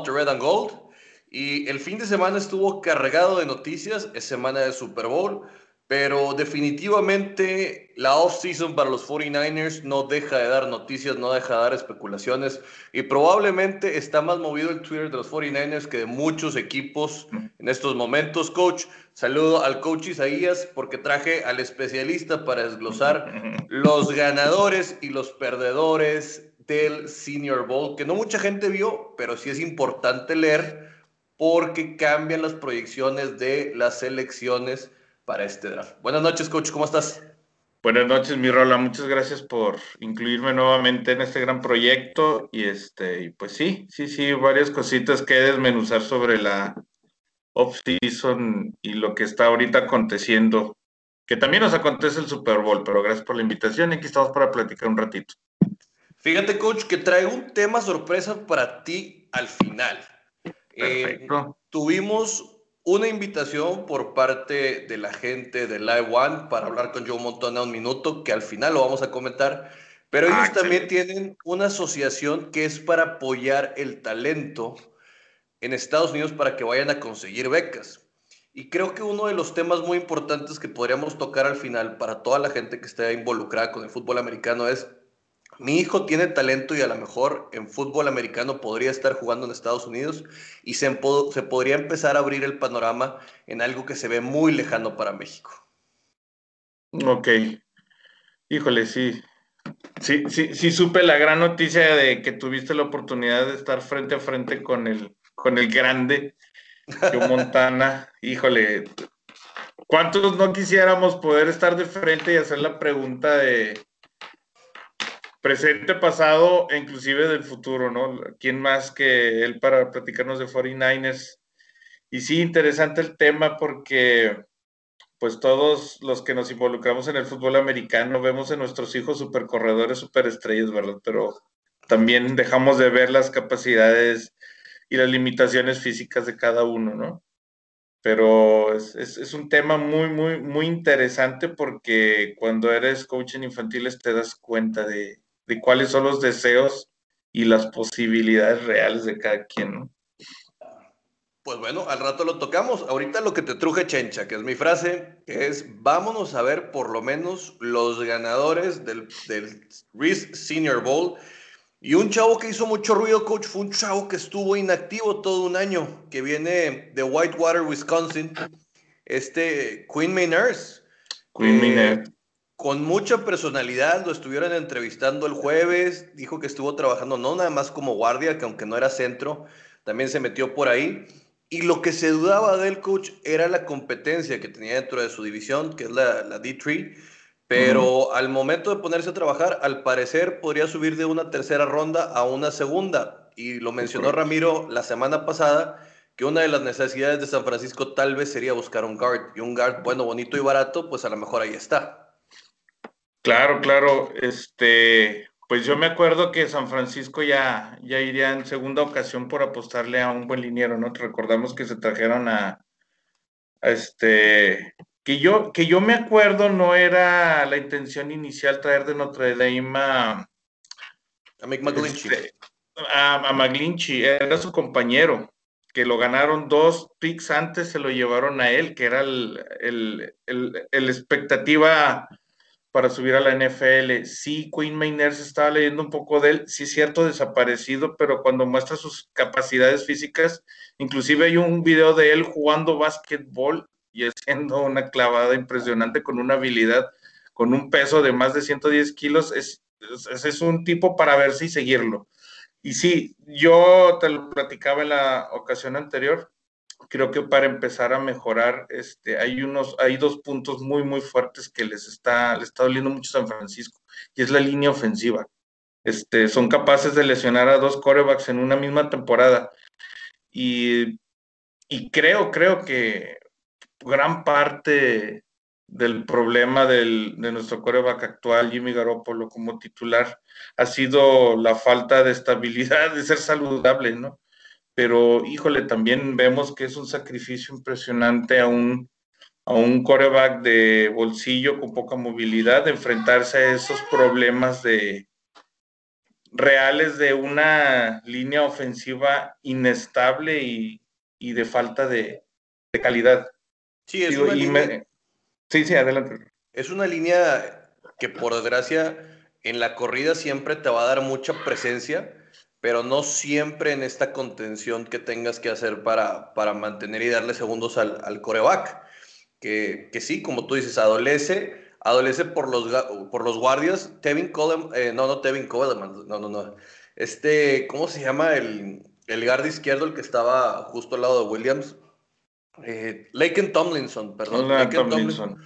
Monterrey and Gold. Y el fin de semana estuvo cargado de noticias, es semana de Super Bowl, pero definitivamente la off-season para los 49ers no deja de dar noticias, no deja de dar especulaciones y probablemente está más movido el Twitter de los 49ers que de muchos equipos en estos momentos. Coach, saludo al coach Isaías porque traje al especialista para desglosar los ganadores y los perdedores del Senior Bowl, que no mucha gente vio, pero sí es importante leer porque cambian las proyecciones de las selecciones para este draft. Buenas noches, coach, ¿cómo estás? Buenas noches, mi Rola. Muchas gracias por incluirme nuevamente en este gran proyecto. Y este, pues sí, sí, sí, varias cositas que desmenuzar sobre la off-season y lo que está ahorita aconteciendo. Que también nos acontece el Super Bowl, pero gracias por la invitación. Aquí estamos para platicar un ratito. Fíjate, coach, que traigo un tema sorpresa para ti al final. Eh, Perfecto. tuvimos una invitación por parte de la gente de Live One para hablar con Joe Montana un minuto, que al final lo vamos a comentar. Pero ellos Ah, también excelente. tienen una asociación que es para apoyar el talento en Estados Unidos para que vayan a conseguir becas. Y creo que uno de los temas muy importantes que podríamos tocar al final para toda la gente que esté involucrada con el fútbol americano es, mi hijo tiene talento y a lo mejor en fútbol americano podría estar jugando en Estados Unidos y se, se podría empezar a abrir el panorama en algo que se ve muy lejano para México. Ok. Híjole, sí. Sí, sí, sí supe la gran noticia de que tuviste la oportunidad de estar frente a frente con el, con el grande, Joe Montana. Híjole, ¿cuántos no quisiéramos poder estar de frente y hacer la pregunta de presente, pasado e inclusive del futuro, ¿no? ¿Quién más que él para platicarnos de 49ers? Y sí, interesante el tema porque pues todos los que nos involucramos en el fútbol americano vemos en nuestros hijos supercorredores, superestrellas, ¿verdad? Pero también dejamos de ver las capacidades y las limitaciones físicas de cada uno, ¿no? Pero es, es, es un tema muy, muy, muy interesante porque cuando eres coach en infantiles te das cuenta de, de cuáles son los deseos y las posibilidades reales de cada quien, ¿no? Pues bueno, al rato lo tocamos. Ahorita lo que te truje chencha, que es mi frase, que es vámonos a ver por lo menos los ganadores del, del Reese Senior Bowl. Y un chavo que hizo mucho ruido, coach, fue un chavo que estuvo inactivo todo un año, que viene de Whitewater, Wisconsin, este Queen Maynard. Queen Eh, Minette. Con mucha personalidad, lo estuvieron entrevistando el jueves, dijo que estuvo trabajando no nada más como guardia, que aunque no era centro, también se metió por ahí. Y lo que se dudaba del coach era la competencia que tenía dentro de su división, que es la, la D3. Pero al momento de ponerse a trabajar, al parecer podría subir de una tercera ronda a una segunda. Y lo mencionó. Ramiro la semana pasada, que una de las necesidades de San Francisco tal vez sería buscar un guard. Y un guard, bueno, bonito y barato, pues a lo mejor ahí está. Claro, claro. Este, pues yo me acuerdo que San Francisco ya, ya iría en segunda ocasión por apostarle a un buen liniero, ¿no? Recordamos que se trajeron a, a este, que yo, que yo me acuerdo no era la intención inicial traer de Notre Dame a, A Mick McGlinchey. este, a, a McGlinchey, era su compañero, que lo ganaron dos picks antes, se lo llevaron a él, que era el, el, el, el expectativa para subir a la NFL. Sí, Queen Maynard estaba leyendo un poco de él, sí cierto, desaparecido, pero cuando muestra sus capacidades físicas, inclusive hay un video de él jugando básquetbol y haciendo una clavada impresionante con una habilidad, con un peso de más de 110 kilos, es, es, es un tipo para verse y seguirlo. Y sí, yo te lo platicaba en la ocasión anterior, creo que para empezar a mejorar, este, hay unos, hay dos puntos muy, muy fuertes que les está, les está doliendo mucho San Francisco, y es la línea ofensiva. Este, son capaces de lesionar a dos corebacks en una misma temporada. Y, y creo, creo que gran parte del problema del, de nuestro coreback actual, Jimmy Garoppolo, como titular, ha sido la falta de estabilidad, de ser saludable, ¿no? Pero híjole, también vemos que es un sacrificio impresionante a un, a un coreback de bolsillo con poca movilidad, de enfrentarse a esos problemas de, reales de una línea ofensiva inestable y, de falta de, calidad. Sí, es una línea, sí, sí, adelante. Es una línea que por desgracia en la corrida siempre te va a dar mucha presencia, pero no siempre en esta contención que tengas que hacer para, para mantener y darle segundos al, al coreback. Que, que sí, como tú dices, adolece adolece por los, por los guardias. Tevin Coleman, eh, no, no Tevin Coleman, no, no, no. Este, ¿cómo se llama el, el guardia izquierdo, el que estaba justo al lado de Williams? Eh, Laken Tomlinson, perdón. Laken Tomlinson.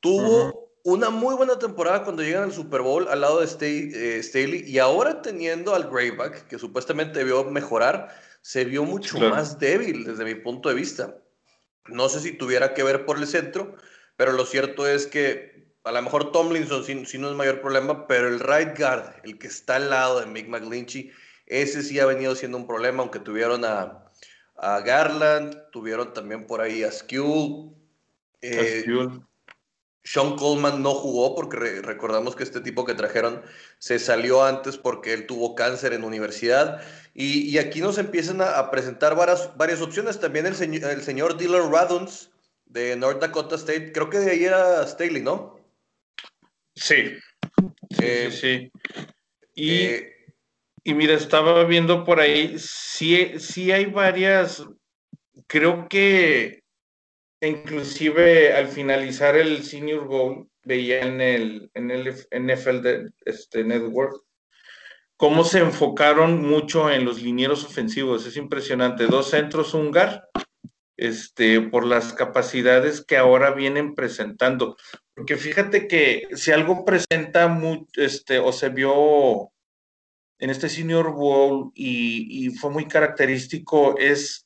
Tuvo una muy buena temporada cuando llegan al Super Bowl al lado de eh, Staley y ahora teniendo al Greyback, que supuestamente debió mejorar, se vio mucho más débil desde mi punto de vista. No sé si tuviera que ver por el centro, pero lo cierto es que a lo mejor Tomlinson sí, no es mayor problema, pero el right guard, el que está al lado de Mick McGlinchey, ese sí ha venido siendo un problema, aunque tuvieron a, Garland, tuvieron también por ahí a Skewell. Eh, Sean Coleman no jugó porque recordamos que este tipo que trajeron se salió antes porque él tuvo cáncer en universidad. Y, aquí nos empiezan a, presentar varias, varias opciones. También el, el señor Dylan Raduns de North Dakota State, creo que de ahí era Staley, ¿no? Sí. sí, eh, sí, Y, eh, y, mira, estaba viendo por ahí, sí, sí hay varias, creo que inclusive al finalizar el Senior Bowl, veía en el, en el NFL de, este, Network, cómo se enfocaron mucho en los linieros ofensivos. Es impresionante. Dos centros, un este, por las capacidades que ahora vienen presentando. Porque fíjate que si algo presenta mucho, este, o se vio en este Senior Bowl y, fue muy característico, es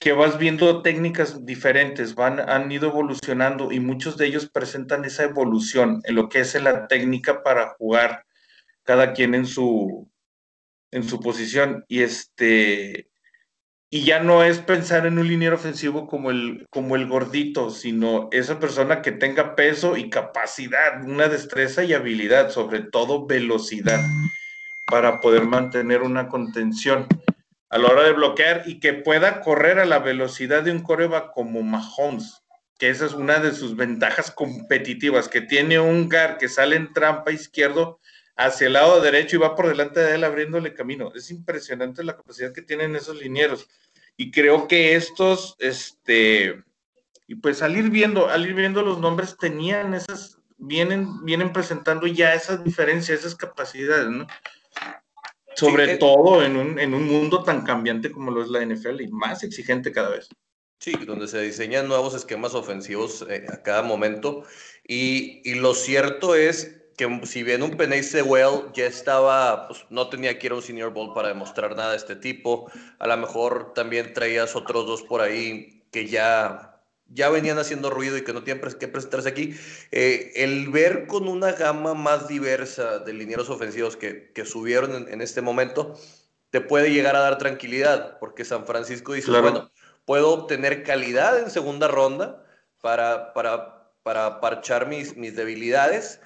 que vas viendo técnicas diferentes, van, han ido evolucionando y muchos de ellos presentan esa evolución en lo que es la técnica para jugar cada quien en su, en su posición. Y este, y ya no es pensar en un liniero ofensivo como el, como el gordito, sino esa persona que tenga peso y capacidad, una destreza y habilidad, sobre todo velocidad, para poder mantener una contención a la hora de bloquear y que pueda correr a la velocidad de un coreback como Mahomes, que esa es una de sus ventajas competitivas, que tiene un gar que sale en trampa izquierdo hacia el lado derecho y va por delante de él abriéndole camino. Es impresionante la capacidad que tienen esos linieros. Y creo que estos, este, y pues al ir viendo, viendo los nombres, tenían esas, vienen, vienen presentando ya esas diferencias, esas capacidades, ¿no? Sobre todo en un, en un mundo tan cambiante como lo es la NFL y más exigente cada vez. Sí, donde se diseñan nuevos esquemas ofensivos eh, a cada momento. Y, y, lo cierto es que si bien un Penny Sewell ya estaba, pues no tenía que ir a un Senior Bowl para demostrar nada de este tipo, a lo mejor también traías otros dos por ahí que ya, ya venían haciendo ruido y que no tienen que presentarse aquí. Eh, el ver con una gama más diversa de linieros ofensivos que, que subieron en, este momento, te puede llegar a dar tranquilidad, porque San Francisco dice, bueno, puedo obtener calidad en segunda ronda para, para, para parchar mis, mis debilidades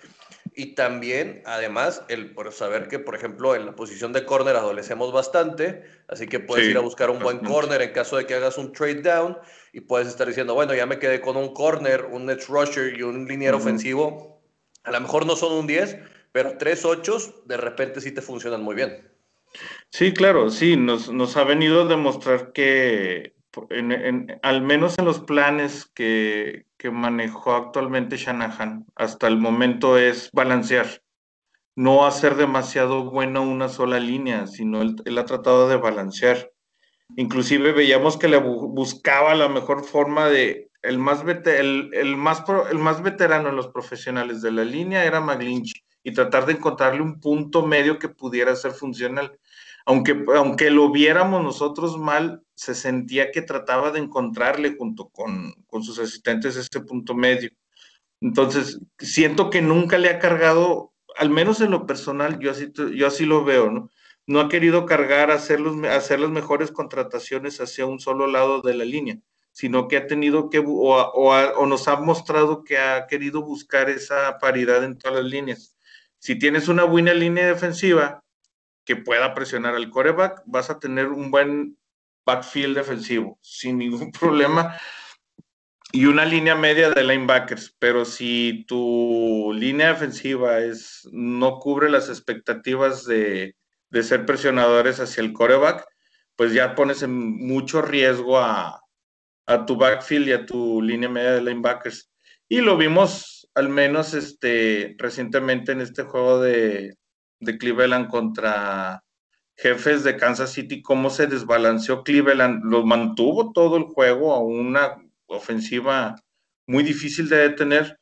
y también, además, el por saber que, por ejemplo, en la posición de corner adolecemos bastante, así que puedes ir a buscar un buen corner en caso de que hagas un trade down y puedes estar diciendo, bueno, ya me quedé con un corner, un edge rusher y un liniero ofensivo. A lo mejor no son un 10, pero tres 8 de repente sí te funcionan muy bien. Sí, claro, sí, nos, nos ha venido a demostrar que al menos en los planes que, manejó actualmente Shanahan, hasta el momento es balancear, no hacer demasiado bueno una sola línea, sino él, ha tratado de balancear. Inclusive veíamos que le buscaba la mejor forma de, el más, el, más, el más veterano en los profesionales de la línea era McGlinch y tratar de encontrarle un punto medio que pudiera ser funcional aunque, aunque lo viéramos nosotros mal, se sentía que trataba de encontrarle junto con, sus asistentes ese punto medio. Entonces, siento que nunca le ha cargado, al menos en lo personal, yo así, yo así lo veo, ¿no? No ha querido cargar hacer, hacer las mejores contrataciones hacia un solo lado de la línea, sino que ha tenido que, o, o nos ha mostrado que ha querido buscar esa paridad en todas las líneas. Si tienes una buena línea defensiva, que pueda presionar al coreback, vas a tener un buen backfield defensivo, sin ningún problema, y una línea media de linebackers. Pero si tu línea defensiva es, no cubre las expectativas de, ser presionadores hacia el coreback, pues ya pones en mucho riesgo a, tu backfield y a tu línea media de linebackers. Y lo vimos al menos este, recientemente en este juego de Cleveland contra jefes de Kansas City, cómo se desbalanceó Cleveland, lo mantuvo todo el juego a una ofensiva muy difícil de detener,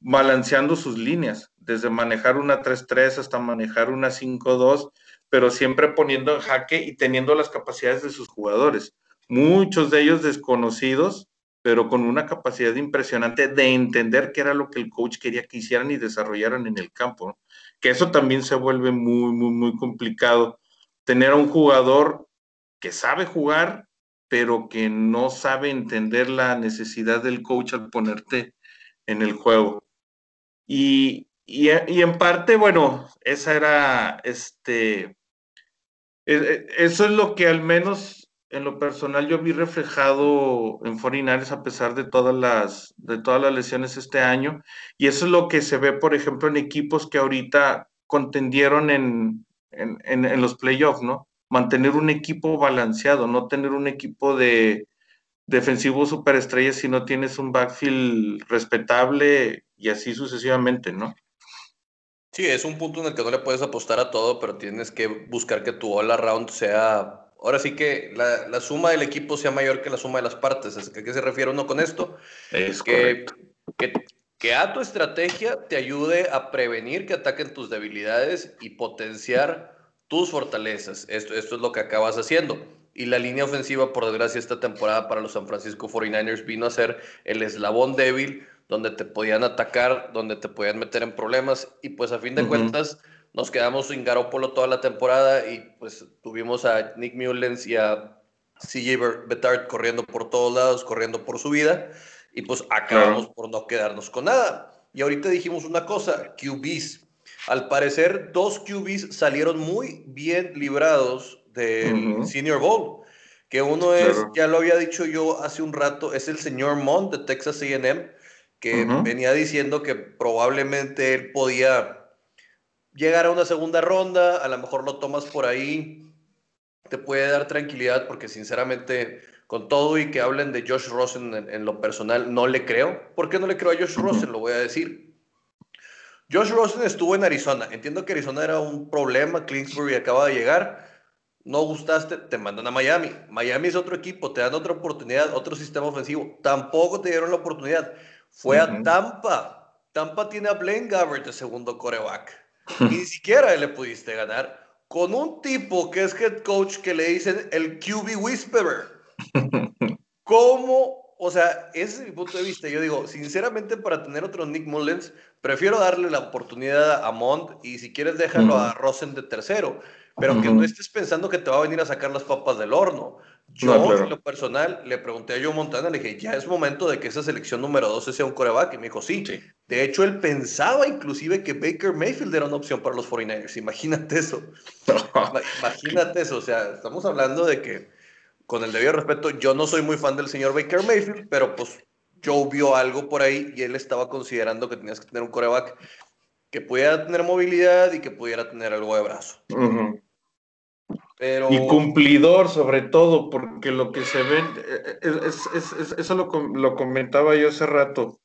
balanceando sus líneas, desde manejar una 3-3 hasta manejar una 5-2, pero siempre poniendo en jaque y teniendo las capacidades de sus jugadores muchos de ellos desconocidos, pero con una capacidad impresionante de entender qué era lo que el coach quería que hicieran y desarrollaran en el campo. Que eso también se vuelve muy, muy, muy complicado. Tener a un jugador que sabe jugar, pero que no sabe entender la necesidad del coach al ponerte en el juego. Y, y, en parte, bueno, esa era, este, e, e, eso es lo que al menos en lo personal yo vi reflejado en Forinares a pesar de todas las de todas las lesiones este año y eso es lo que se ve por ejemplo en equipos que ahorita contendieron en, en, los playoffs, ¿no? Mantener un equipo balanceado, no tener un equipo de defensivo superestrella si no tienes un backfield respetable y así sucesivamente, ¿no? Sí, es un punto en el que no le puedes apostar a todo, pero tienes que buscar que tu all around sea ahora sí que la, suma del equipo sea mayor que la suma de las partes. ¿A qué se refiere uno con esto? Es que, que, que, a tu estrategia te ayude a prevenir que ataquen tus debilidades y potenciar tus fortalezas. Esto, esto es lo que acabas haciendo. Y la línea ofensiva, por desgracia, esta temporada para los San Francisco 49ers vino a ser el eslabón débil donde te podían atacar, donde te podían meter en problemas. Y pues a fin de cuentas nos quedamos sin Garoppolo toda la temporada y pues tuvimos a Nick Mullens y a CJ Betard corriendo por todos lados, corriendo por su vida y pues acabamos por no quedarnos con nada. Y ahorita dijimos una cosa, QBs. Al parecer, dos QBs salieron muy bien librados del Senior Bowl. Que uno es, ya lo había dicho yo hace un rato, es el señor Mond de Texas AM, que venía diciendo que probablemente él podía llegar a una segunda ronda, a lo mejor lo tomas por ahí, te puede dar tranquilidad porque sinceramente con todo y que hablen de Josh Rosen en, lo personal, no le creo. ¿Por qué no le creo a Josh Rosen? Lo voy a decir. Josh Rosen estuvo en Arizona. Entiendo que Arizona era un problema. Clinsbury acaba de llegar. No gustaste, te mandan a Miami. Miami es otro equipo, te dan otra oportunidad, otro sistema ofensivo. Tampoco te dieron la oportunidad. Fue a Tampa. Tampa tiene a Blaine Gabbert de segundo coreback ni siquiera le pudiste ganar con un tipo que es head coach que le dicen el QB Whisperer. ¿Cómo? O sea, ese es mi punto de vista. Yo digo, sinceramente, para tener otro Nick Mullens, prefiero darle la oportunidad a Mont y si quieres déjalo a Rosen de tercero, pero que no estés pensando que te va a venir a sacar las papas del horno. Yo, en lo personal, le pregunté a Joe Montana, le dije, ya es momento de que esa selección número 12 sea un coreback. Y me dijo, sí. De hecho, él pensaba inclusive que Baker Mayfield era una opción para los 49ers. Imagínate eso. Imagínate eso. O sea, estamos hablando de que, con el debido respeto, yo no soy muy fan del señor Baker Mayfield, pero pues Joe vio algo por ahí y él estaba considerando que tenías que tener un coreback que pudiera tener movilidad y que pudiera tener algo de brazo. Y cumplidor sobre todo, porque lo que se ve, eh, es, eso lo, lo, comentaba yo hace rato.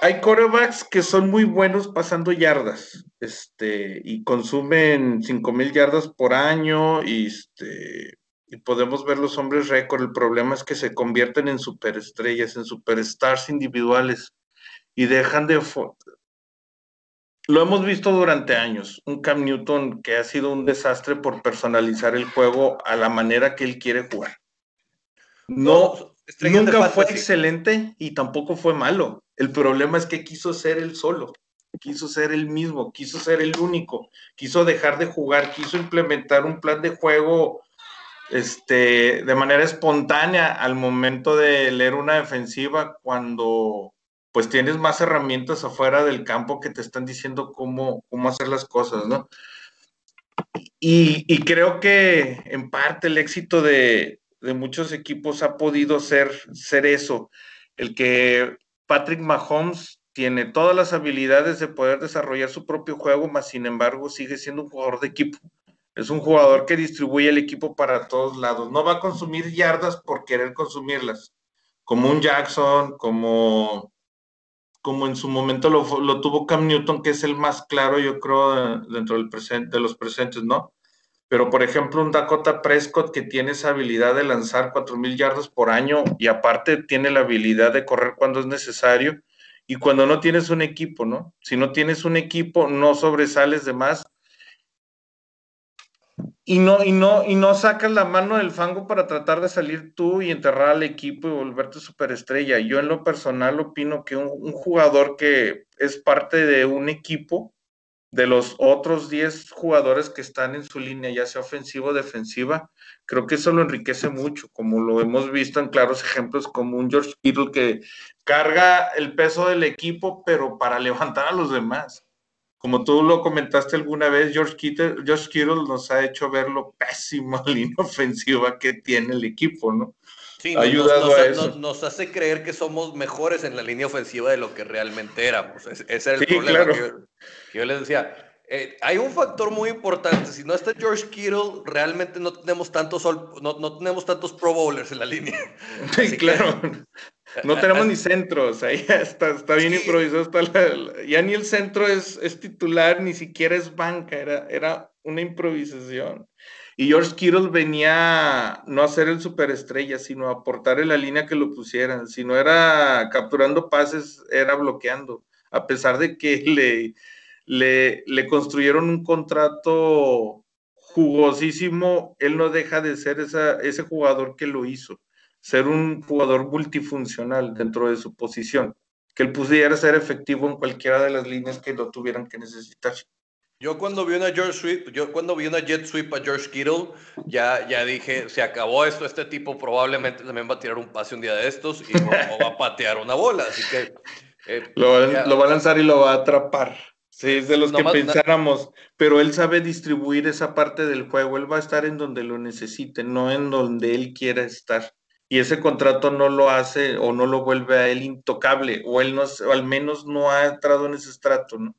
Hay corebacks que son muy buenos pasando yardas, este, y consumen 5000 yardas por año, y este, y podemos ver los hombres récord. El problema es que se convierten en superestrellas, en superstars individuales, y dejan de, lo hemos visto durante años, un Cam Newton que ha sido un desastre por personalizar el juego a la manera que él quiere jugar. No, nunca fue excelente y tampoco fue malo. El problema es que quiso ser él solo, quiso ser él mismo, quiso ser el único, quiso dejar de jugar, quiso implementar un plan de juego este, de manera espontánea al momento de leer una defensiva cuando pues tienes más herramientas afuera del campo que te están diciendo cómo, cómo hacer las cosas, ¿no? Y, creo que en parte el éxito de, muchos equipos ha podido ser, ser eso, el que Patrick Mahomes tiene todas las habilidades de poder desarrollar su propio juego, mas sin embargo sigue siendo un jugador de equipo. Es un jugador que distribuye el equipo para todos lados. No va a consumir yardas por querer consumirlas, como un Jackson, como como en su momento lo, tuvo Cam Newton, que es el más claro, yo creo, dentro del presente, de los presentes, ¿no? Pero, por ejemplo, un Dakota Prescott que tiene esa habilidad de lanzar 4.000 yardas por año y aparte tiene la habilidad de correr cuando es necesario y cuando no tienes un equipo, ¿no? Si no tienes un equipo, no sobresales de más y no, y no, y no sacas la mano del fango para tratar de salir tú y enterrar al equipo y volverte superestrella. Yo en lo personal opino que un, jugador que es parte de un equipo, de los otros 10 jugadores que están en su línea, ya sea ofensiva o defensiva, creo que eso lo enriquece mucho, como lo hemos visto en claros ejemplos como un George Kittle que carga el peso del equipo, pero para levantar a los demás como tú lo comentaste alguna vez, George Kittle, George Kittle nos ha hecho ver lo pésimo línea ofensiva que tiene el equipo, ¿no? Sí, nos, ayudado a eso. Nos, hace creer que somos mejores en la línea ofensiva de lo que realmente éramos. Ese, era el problema que, yo, les decía. Eh, hay un factor muy importante. Si no está George Kittle, realmente no tenemos tantos, no, no tenemos tantos Pro Bowlers en la línea. Sí, claro. No tenemos ni centros, ahí está, está bien improvisado. ya ni el centro es, es, titular, ni siquiera es banca, era, era una improvisación. Y George Kittle venía no a ser el superestrella, sino a aportar en la línea que lo pusieran. Si no era capturando pases, era bloqueando. A pesar de que le, le, le construyeron un contrato jugosísimo, él no deja de ser esa, ese jugador que lo hizo ser un jugador multifuncional dentro de su posición, que él pudiera ser efectivo en cualquiera de las líneas que lo tuvieran que necesitar. Yo cuando vi una George Sweep, yo cuando vi una jet sweep a George Kittle, ya, ya dije, se acabó esto, este tipo probablemente también va a tirar un pase un día de estos y va a patear una bola, así que... Eh, lo, va, a lanzar y lo va a atrapar. Sí, es de los que pensáramos, pero él sabe distribuir esa parte del juego, él va a estar en donde lo necesite, no en donde él quiera estar y ese contrato no lo hace o no lo vuelve a él intocable, o él no, o al menos no ha entrado en ese estrato, ¿no?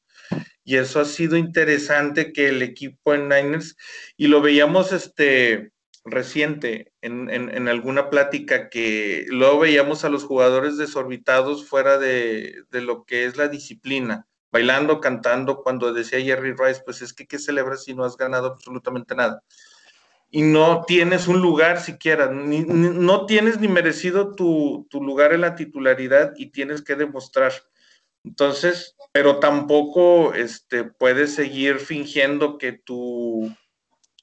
Y eso ha sido interesante que el equipo en Niners, y lo veíamos este reciente en, en, alguna plática que luego veíamos a los jugadores desorbitados fuera de, de, lo que es la disciplina, bailando, cantando, cuando decía Jerry Rice, pues es que ¿qué celebras si no has ganado absolutamente nada? Y no tienes un lugar siquiera, no tienes ni merecido tu, lugar en la titularidad y tienes que demostrar. Entonces, pero tampoco este, puedes seguir fingiendo que, tu,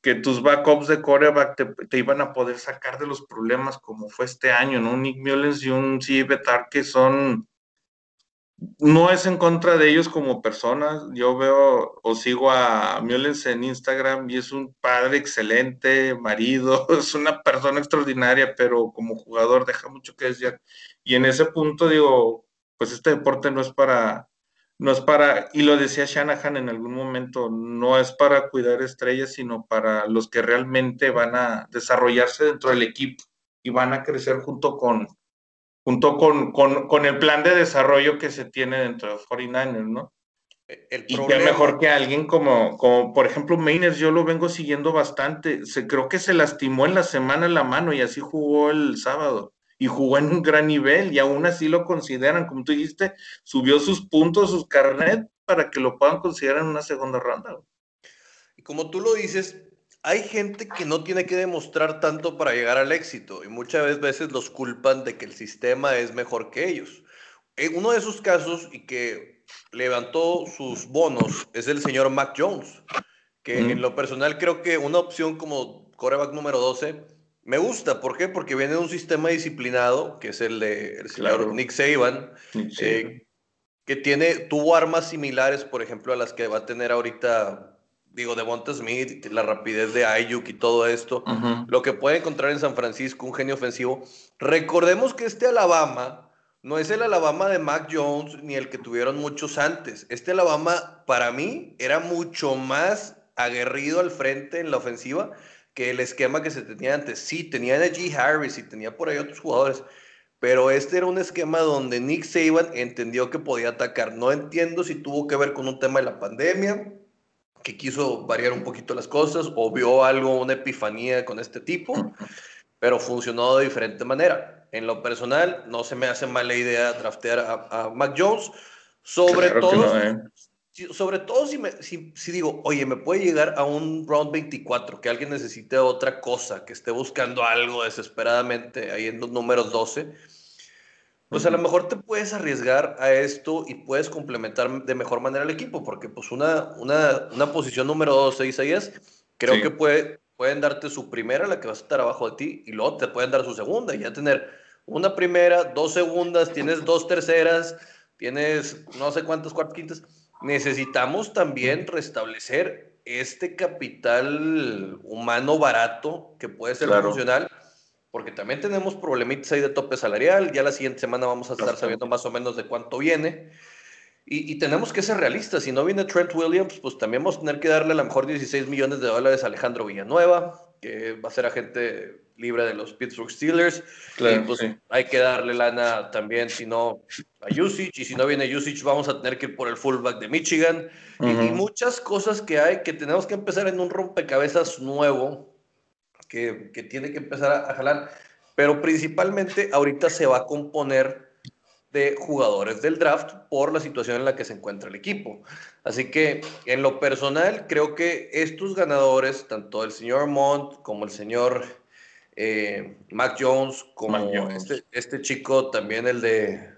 que tus backups de coreback te, iban a poder sacar de los problemas como fue este año, ¿no? Nick Mullens y un C. Betar que son no es en contra de ellos como personas. Yo veo o sigo a Mullens en Instagram y es un padre excelente, marido, es una persona extraordinaria, pero como jugador deja mucho que decir. Y en ese punto digo, pues este deporte no es para, no es para, y lo decía Shanahan en algún momento, no es para cuidar estrellas, sino para los que realmente van a desarrollarse dentro del equipo y van a crecer junto con, junto con, con, el plan de desarrollo que se tiene dentro de 49ers, ¿no? El y qué mejor que alguien como, como, por ejemplo, Mainers, yo lo vengo siguiendo bastante. Se, creo que se lastimó en la semana la mano y así jugó el sábado. Y jugó en un gran nivel y aún así lo consideran, como tú dijiste, subió sus puntos, sus carnet para que lo puedan considerar en una segunda ronda. Y como tú lo dices, hay gente que no tiene que demostrar tanto para llegar al éxito y muchas veces los culpan de que el sistema es mejor que ellos. En uno de esos casos y que levantó sus bonos es el señor Mac Jones, que en lo personal creo que una opción como coreback número 12 me gusta. ¿Por qué? Porque viene de un sistema disciplinado, que es el de el señor Nick Saban, eh, que tiene, tuvo armas similares, por ejemplo, a las que va a tener ahorita digo, de Smith, la rapidez de Ayuk y todo esto, lo que puede encontrar en San Francisco, un genio ofensivo. Recordemos que este Alabama no es el Alabama de Mac Jones ni el que tuvieron muchos antes. Este Alabama, para mí, era mucho más aguerrido al frente en la ofensiva que el esquema que se tenía antes. Sí, tenía a G. Harris y tenía por ahí otros jugadores, pero este era un esquema donde Nick Saban entendió que podía atacar. No entiendo si tuvo que ver con un tema de la pandemia, que quiso variar un poquito las cosas o vio algo, una epifanía con este tipo, pero funcionó de diferente manera. En lo personal, no se me hace mala idea draftear a, Mac Jones, sobre todo, ¿eh? sobre todo si, me, si, si, digo, oye, me puede llegar a un round 24, que alguien necesite otra cosa, que esté buscando algo desesperadamente ahí en los números 12 pues a lo mejor te puedes arriesgar a esto y puedes complementar de mejor manera el equipo, porque pues una, una, una posición número 2, 6 es, creo que puede, pueden darte su primera, la que va a estar abajo de ti, y luego te pueden dar su segunda, y ya tener una primera, dos segundas, tienes dos terceras, tienes no sé cuántas cuartas quintas. Necesitamos también restablecer este capital humano barato que puede ser funcional porque también tenemos problemitas ahí de tope salarial. Ya la siguiente semana vamos a estar sabiendo más o menos de cuánto viene. Y, tenemos que ser realistas. Si no viene Trent Williams, pues también vamos a tener que darle a lo mejor 16 millones de dólares a Alejandro Villanueva, que va a ser agente libre de los Pittsburgh Steelers. y pues hay que darle lana también, si no, a Usage. Y si no viene Usage, vamos a tener que ir por el fullback de Michigan. y, y muchas cosas que hay que tenemos que empezar en un rompecabezas nuevo que, que tiene que empezar a, jalar, pero principalmente ahorita se va a componer de jugadores del draft por la situación en la que se encuentra el equipo. Así que en lo personal creo que estos ganadores, tanto el señor Mont como el señor eh, Mac Jones, como Este, este, chico también el de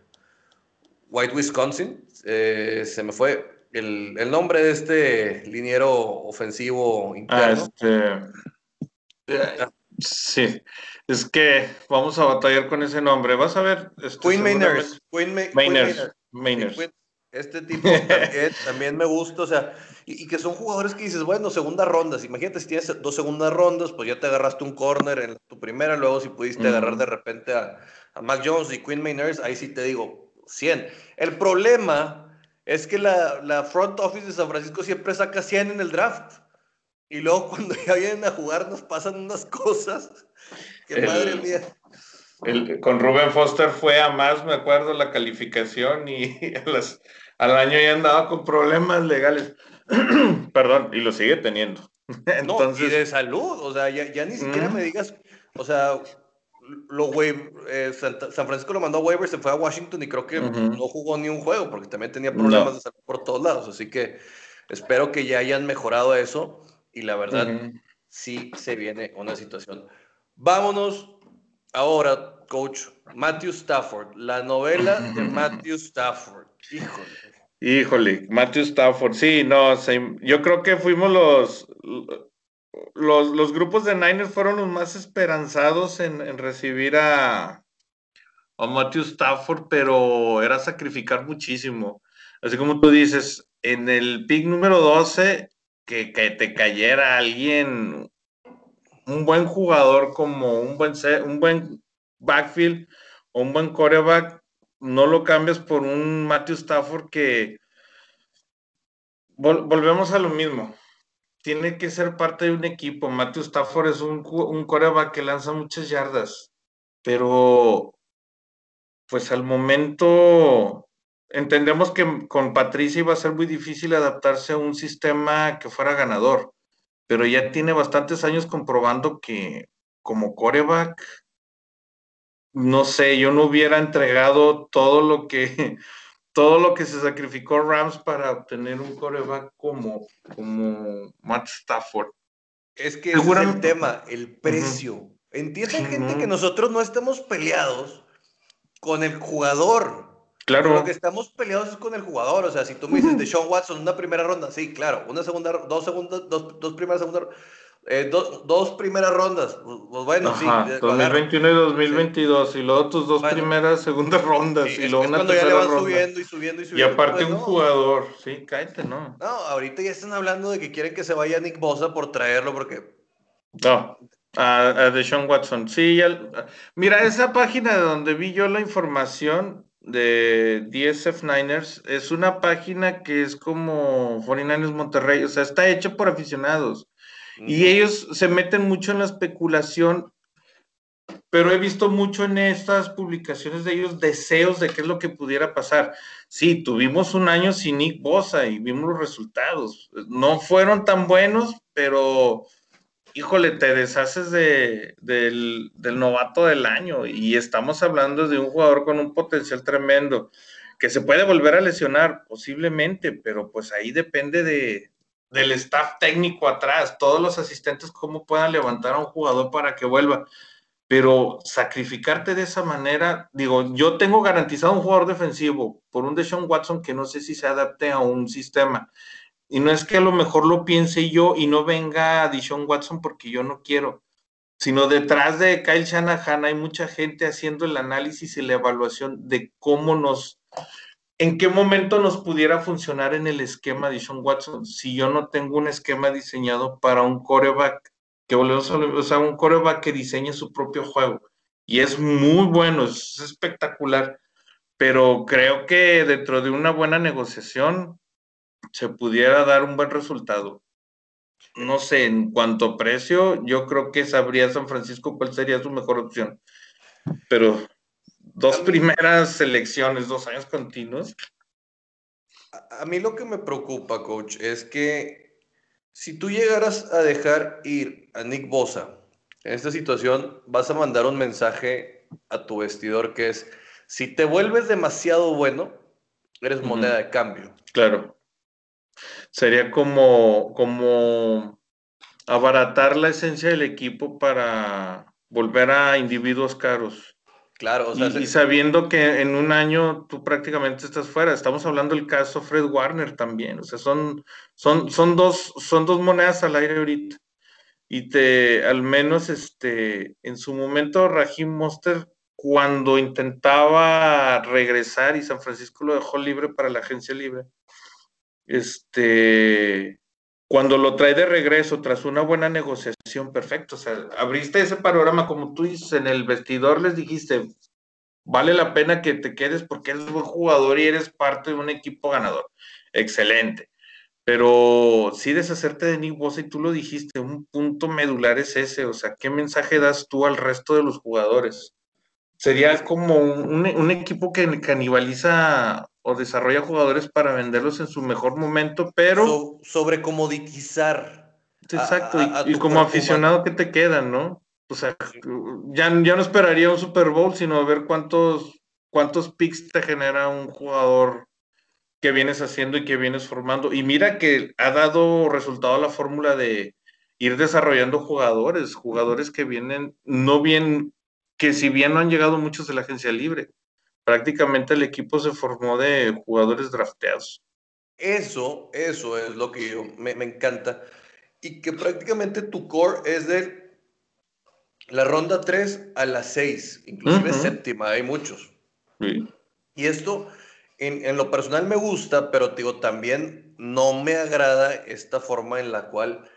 White Wisconsin, eh, se me fue el, el, nombre de este liniero ofensivo interno. Ah, este... Sí, es que vamos a batallar con ese nombre. Vas a ver. Este, Queen Mainers. Queen, Mainers. Este tipo también, me gusta, o sea, y, que son jugadores que dices, bueno, segunda rondas. Imagínate si tienes dos segundas rondas, pues ya te agarraste un corner en tu primera, luego si pudiste agarrar de repente a, a Mac Jones y Queen Mainers, ahí sí te digo, 100. El problema es que la, la front office de San Francisco siempre saca 100 en el draft. Y luego cuando ya vienen a jugar nos pasan unas cosas que madre mía. El, con Rubén Foster fue a más, me acuerdo, la calificación y al año ya andaba con problemas legales. Perdón, y lo sigue teniendo. Entonces, y de salud, o sea, ya, ni siquiera me digas, o sea, lo eh, San, Francisco lo mandó a waiver, se fue a Washington y creo que no jugó ni un juego porque también tenía problemas de salud por todos lados. Así que espero que ya hayan mejorado eso y la verdad sí se viene una situación. Vámonos ahora, coach, Matthew Stafford, la novela de Matthew Stafford. Híjole. Híjole, Matthew Stafford, sí, no, yo creo que fuimos los, los, los, grupos de Niners fueron los más esperanzados en, recibir a, a Matthew Stafford, pero era sacrificar muchísimo. Así como tú dices, en el pick número 12 que, te cayera alguien, un buen jugador como un buen, un buen backfield o un buen coreback, no lo cambias por un Matthew Stafford que volvemos a lo mismo. Tiene que ser parte de un equipo. Matthew Stafford es un, un coreback que lanza muchas yardas, pero pues al momento entendemos que con Patricia iba a ser muy difícil adaptarse a un sistema que fuera ganador, pero ya tiene bastantes años comprobando que como coreback, no sé, yo no hubiera entregado todo lo que todo lo que se sacrificó Rams para obtener un coreback como, como Matt Stafford. Es que ese es el tema, el precio. Entienden, gente, que nosotros no estamos peleados con el jugador. Claro. lo que estamos peleados es con el jugador. O sea, si tú me dices de Sean Watson, una primera ronda, sí, claro. Una segunda, dos segundas, dos, dos primeras, segunda, eh, dos primeras rondas. Pues, pues bueno, sí. 2021 y 2022. Y luego tus dos primeras, segundas rondas. y luego una cuando ya le van subiendo y subiendo y subiendo. Y aparte pues, un jugador. Sí, cállate, ¿no? No, ahorita ya están hablando de que quieren que se vaya Nick Bosa por traerlo porque. No. A, a Deshaun Watson. Sí, ya, mira, esa página de donde vi yo la información de DSF Niners es una página que es como 49ers Monterrey, o sea, está hecha por aficionados. Y ellos se meten mucho en la especulación, pero he visto mucho en estas publicaciones de ellos deseos de qué es lo que pudiera pasar. Sí, tuvimos un año sin Nick Bosa y vimos los resultados. No fueron tan buenos, pero híjole, te deshaces de, del, novato del año y estamos hablando de un jugador con un potencial tremendo que se puede volver a lesionar posiblemente, pero pues ahí depende de, del staff técnico atrás, todos los asistentes cómo puedan levantar a un jugador para que vuelva. Pero sacrificarte de esa manera, digo, yo tengo garantizado un jugador defensivo por un Deshaun Watson que no sé si se adapte a un sistema y no es que a lo mejor lo piense yo y no venga Dishon Watson porque yo no quiero, sino detrás de Kyle Shanahan hay mucha gente haciendo el análisis y la evaluación de cómo nos, en qué momento nos pudiera funcionar en el esquema de Sean Watson si yo no tengo un esquema diseñado para un coreback, que volvemos a, un coreback que diseñe su propio juego. Y es muy bueno, es espectacular, pero creo que dentro de una buena negociación, se pudiera dar un buen resultado. No sé, en cuanto a precio, yo creo que sabría San Francisco cuál sería su mejor opción. Pero dos primeras selecciones, dos años continuos. A mí lo que me preocupa, coach, es que si tú llegaras a dejar ir a Nick Bosa en esta situación, vas a mandar un mensaje a tu vestidor que es, si te vuelves demasiado bueno, eres moneda de cambio. Claro sería como, como abaratar la esencia del equipo para volver a individuos caros. Claro, o sea, y, sabiendo que en un año tú prácticamente estás fuera. Estamos hablando del caso Fred Warner también. O sea, son, son, son, dos, son dos monedas al aire ahorita. Y te, al menos este, en su momento, Raheem Monster, cuando intentaba regresar y San Francisco lo dejó libre para la agencia libre, este, cuando lo trae de regreso tras una buena negociación, perfecto. O sea, abriste ese panorama, como tú dices, en el vestidor les dijiste, vale la pena que te quedes porque eres buen jugador y eres parte de un equipo ganador. Excelente. Pero sí deshacerte de Nick Bosa y tú lo dijiste, un punto medular es ese, o sea, ¿qué mensaje das tú al resto de los jugadores? Sería como un, un equipo que canibaliza o desarrolla jugadores para venderlos en su mejor momento, pero... sobre comoditizar. Exacto, y, como aficionado, ¿qué te quedan, no? O sea, ya, ya no esperaría un Super Bowl, sino ver cuántos, cuántos picks te genera un jugador que vienes haciendo y que vienes formando. Y mira que ha dado resultado la fórmula de ir desarrollando jugadores, jugadores que vienen, no bien, que si bien no han llegado muchos de la agencia libre, prácticamente el equipo se formó de jugadores drafteados. Eso, eso es lo que yo, me, encanta. Y que prácticamente tu core es de la ronda 3 a la 6, inclusive séptima, hay muchos. Y esto, en, en, lo personal me gusta, pero digo, también no me agrada esta forma en la cual,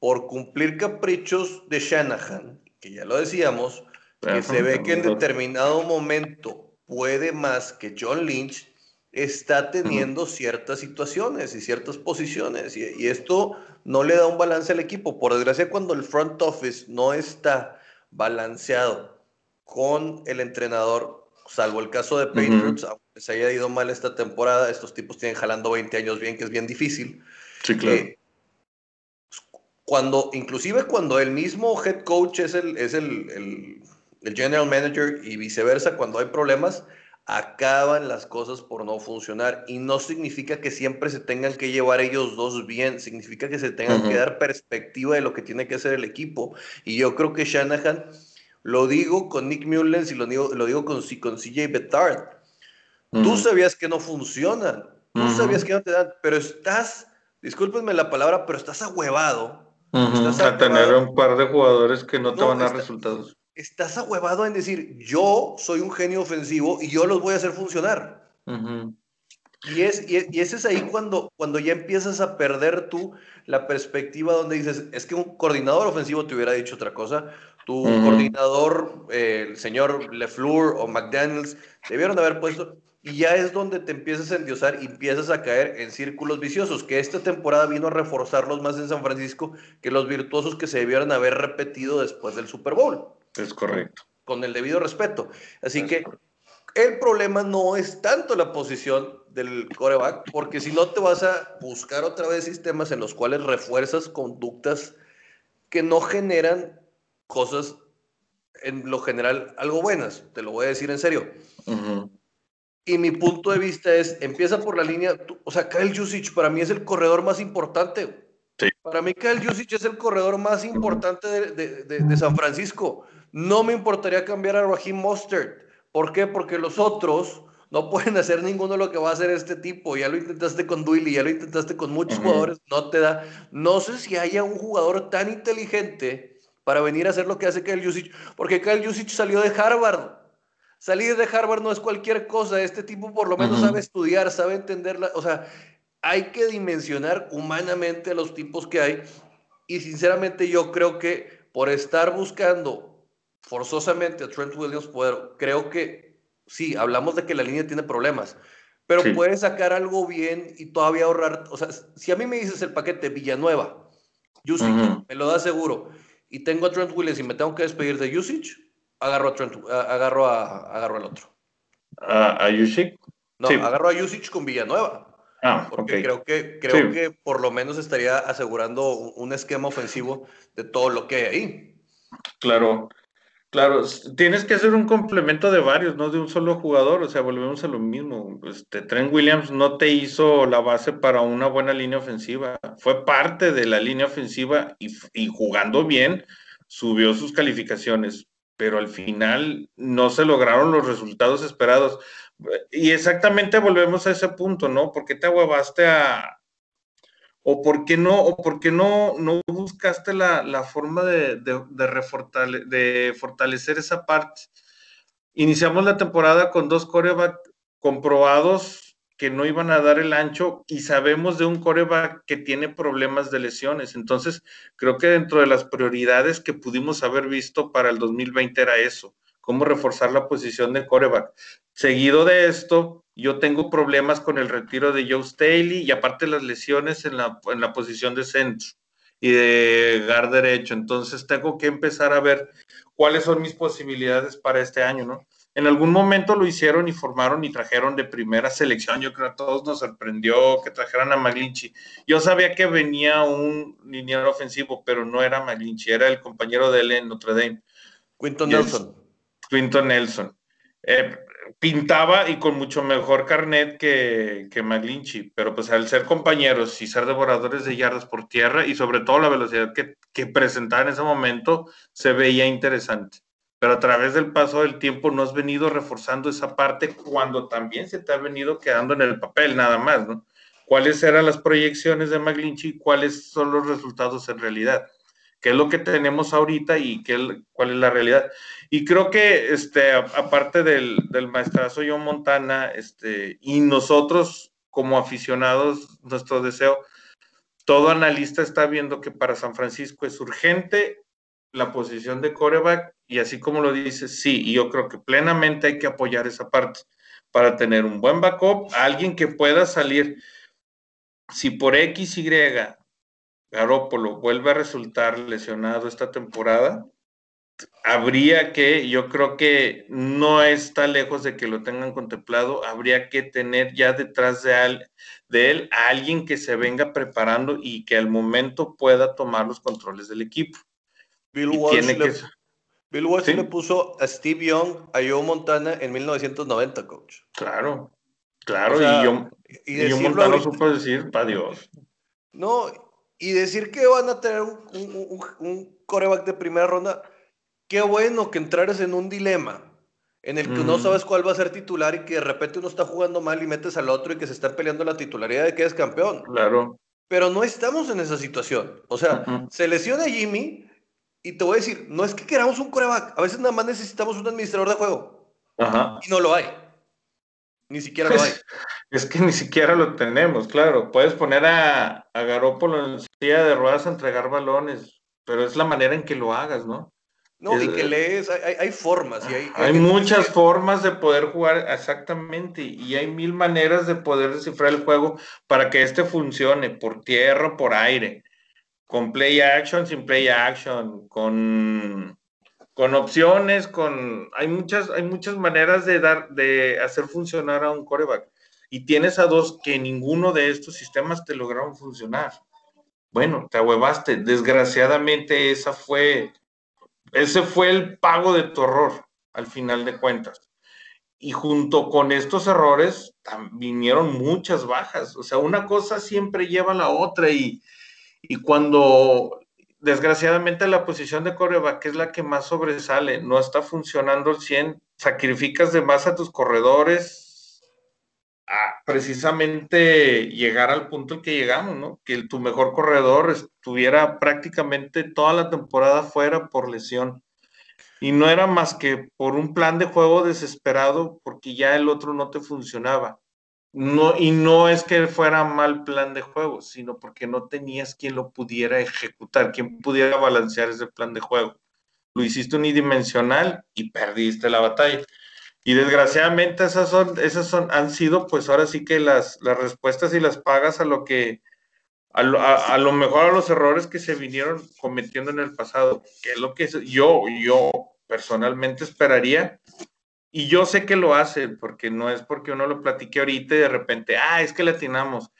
por cumplir caprichos de Shanahan, que ya lo decíamos, que se ve que en determinado momento puede más que John Lynch, está teniendo ciertas situaciones y ciertas posiciones y, esto no le da un balance al equipo. Por desgracia, cuando el front office no está balanceado con el entrenador, salvo el caso de Patriots, aunque se haya ido mal esta temporada, estos tipos tienen jalando 20 años bien, que es bien difícil. Sí, claro. Eh, cuando, inclusive cuando el mismo head coach es el, es el el general manager y viceversa, cuando hay problemas, acaban las cosas por no funcionar. Y no significa que siempre se tengan que llevar ellos dos bien, significa que se tengan que dar perspectiva de lo que tiene que hacer el equipo. Y yo creo que Shanahan, lo digo con Nick Mullens y lo digo, lo digo con, con CJ Betard. Tú sabías que no funcionan, tú sabías que no te dan, pero estás, discúlpenme la palabra, pero estás ahuevado. a tener un par de jugadores que no, te van a dar resultados estás ahuevado en decir, yo soy un genio ofensivo y yo los voy a hacer funcionar. y, es, y, ese es ahí cuando, cuando ya empiezas a perder tú la perspectiva donde dices, es que un coordinador ofensivo te hubiera dicho otra cosa, tu coordinador, eh, el señor LeFleur o McDaniels, debieron de haber puesto, y ya es donde te empiezas a endiosar y empiezas a caer en círculos viciosos, que esta temporada vino a reforzarlos más en San Francisco que los virtuosos que se debieron haber repetido después del Super Bowl. Es correcto. Con el debido respeto. Así que el problema no es tanto la posición del coreback, porque si no te vas a buscar otra vez sistemas en los cuales refuerzas conductas que no generan cosas en lo general algo buenas, te lo voy a decir en serio. Y mi punto de vista es, empieza por la línea, o sea, Kyle Jusic para mí es el corredor más importante. Para mí Kyle Jusic es el corredor más importante de, de, San Francisco. No me importaría cambiar a Raheem Mostert. ¿Por qué? Porque los otros no pueden hacer ninguno de lo que va a hacer este tipo. Ya lo intentaste con Duily, ya lo intentaste con muchos jugadores, no te da. No sé si haya un jugador tan inteligente para venir a hacer lo que hace Kyle Jusic, porque Kyle Jusic salió de Harvard. Salir de Harvard no es cualquier cosa, este tipo por lo menos sabe estudiar, sabe entenderla, o sea, hay que dimensionar humanamente a los tipos que hay y sinceramente yo creo que por estar buscando forzosamente a Trent Williams, creo que sí, hablamos de que la línea tiene problemas, pero puede sacar algo bien y todavía ahorrar, o sea, si a mí me dices el paquete Villanueva, Jusic, me lo da seguro, y tengo a Trent Williams y me tengo que despedir de usage, agarro a Trent, agarro, a, agarro al otro. ¿A, a No, agarro a Usage con Villanueva. Ah, porque creo, que, creo que por lo menos estaría asegurando un esquema ofensivo de todo lo que hay ahí. Claro. Claro, tienes que hacer un complemento de varios, no de un solo jugador, o sea, volvemos a lo mismo. Este, Trent Williams no te hizo la base para una buena línea ofensiva, fue parte de la línea ofensiva y, jugando bien subió sus calificaciones, pero al final no se lograron los resultados esperados. Y exactamente volvemos a ese punto, ¿no? ¿Por qué te aguabaste a, ¿O por qué no, o por qué no, no buscaste la, forma de, de, fortalecer esa parte? Iniciamos la temporada con dos coreback comprobados que no iban a dar el ancho y sabemos de un coreback que tiene problemas de lesiones. Entonces, creo que dentro de las prioridades que pudimos haber visto para el 2020 era eso, cómo reforzar la posición de coreback. Seguido de esto, yo tengo problemas con el retiro de Joe Staley y aparte las lesiones en la, en la posición de centro y de gar derecho. Entonces tengo que empezar a ver cuáles son mis posibilidades para este año, ¿no? En algún momento lo hicieron y formaron y trajeron de primera selección. Yo creo que a todos nos sorprendió que trajeran a Maglinchi. Yo sabía que venía un lineal ofensivo, pero no era Maglinchi, era el compañero de él en Notre Dame. Quinton Nelson. Quinton Nelson. Eh, pintaba y con mucho mejor carnet que, que McGlinchey, pero pues al ser compañeros y ser devoradores de yardas por tierra y sobre todo la velocidad que, que presentaba en ese momento, se veía interesante. Pero a través del paso del tiempo no has venido reforzando esa parte cuando también se te ha venido quedando en el papel nada más. ¿Cuáles eran las proyecciones de McGlinchey y cuáles son los resultados en realidad? Qué es lo que tenemos ahorita y qué, cuál es la realidad. Y creo que, este, aparte del, del maestrazo John Montana, este, y nosotros como aficionados, nuestro deseo, todo analista está viendo que para San Francisco es urgente la posición de coreback y así como lo dice, sí, y yo creo que plenamente hay que apoyar esa parte para tener un buen backup, alguien que pueda salir. Si por X, Y Garópolo vuelve a resultar lesionado esta temporada, habría que, yo creo que no está lejos de que lo tengan contemplado, habría que tener ya detrás de, de él a alguien que se venga preparando y que al momento pueda tomar los controles del equipo. Bill Walsh, le, Bill Walsh le, puso a Steve Young a Joe Montana en 1990, coach. Claro, claro, y, yo, y, Montana supo decir, adiós. No, y decir que van a tener un, coreback de primera ronda, qué bueno que entrares en un dilema en el que no sabes cuál va a ser titular y que de repente uno está jugando mal y metes al otro y que se está peleando la titularidad de que es campeón. Claro. Pero no estamos en esa situación. O sea, se lesiona Jimmy y te voy a decir, no es que queramos un coreback, a veces nada más necesitamos un administrador de juego. Y no lo hay. Ni siquiera lo hay. Es que ni siquiera lo tenemos, claro. Puedes poner a, a Garópolo en silla de ruedas a entregar balones, pero es la manera en que lo hagas, ¿no? No, y que lees, hay, formas. Y hay, hay, muchas formas de poder jugar, exactamente, y hay mil maneras de poder descifrar el juego para que este funcione, por tierra por aire, con play action, sin play action, con, con opciones, con... Hay muchas, hay muchas maneras de, dar, de hacer funcionar a un coreback. Y tienes a dos que ninguno de estos sistemas te lograron funcionar. Bueno, te ahuevaste. Desgraciadamente esa fue ese fue el pago de tu error, al final de cuentas. Y junto con estos errores vinieron muchas bajas. O sea, una cosa siempre lleva a la otra y, cuando desgraciadamente la posición de coreback es la que más sobresale, no está funcionando al 100, sacrificas de más a tus corredores precisamente llegar al punto en que llegamos. Que tu mejor corredor estuviera prácticamente toda la temporada fuera por lesión. Y no era más que por un plan de juego desesperado porque ya el otro no te funcionaba. Y no es que fuera mal plan de juego, sino porque no tenías quien lo pudiera ejecutar, quien pudiera balancear ese plan de juego. Lo hiciste unidimensional y perdiste la batalla. Y desgraciadamente esas son, esas son, han sido pues ahora sí que las, las respuestas y las pagas a lo que, a lo, mejor a los errores que se vinieron cometiendo en el pasado, que es lo que yo, yo personalmente esperaría. Y yo sé que lo hacen, porque no es porque uno lo platique ahorita y de repente, ah, es que le atinamos.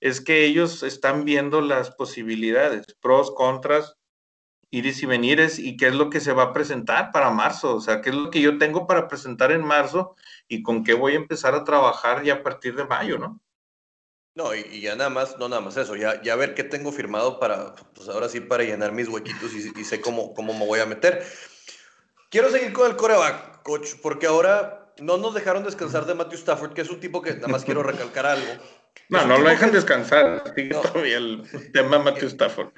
Es que ellos están viendo las posibilidades, pros, contras, iris y venires y qué es lo que se va a presentar para marzo, o sea, qué es lo que yo tengo para presentar en marzo y con qué voy a empezar a trabajar ya a partir de mayo, ¿no? No, y, ya nada más, no nada más eso, ya, ya ver qué tengo firmado para, pues ahora sí, para llenar mis huequitos y, y sé cómo, cómo me voy a meter. Quiero seguir con el coreback, coach, porque ahora no nos dejaron descansar de Matthew Stafford, que es un tipo que nada más quiero recalcar algo. No, no lo dejan descansar. Sigue todavía el tema Matthew Stafford.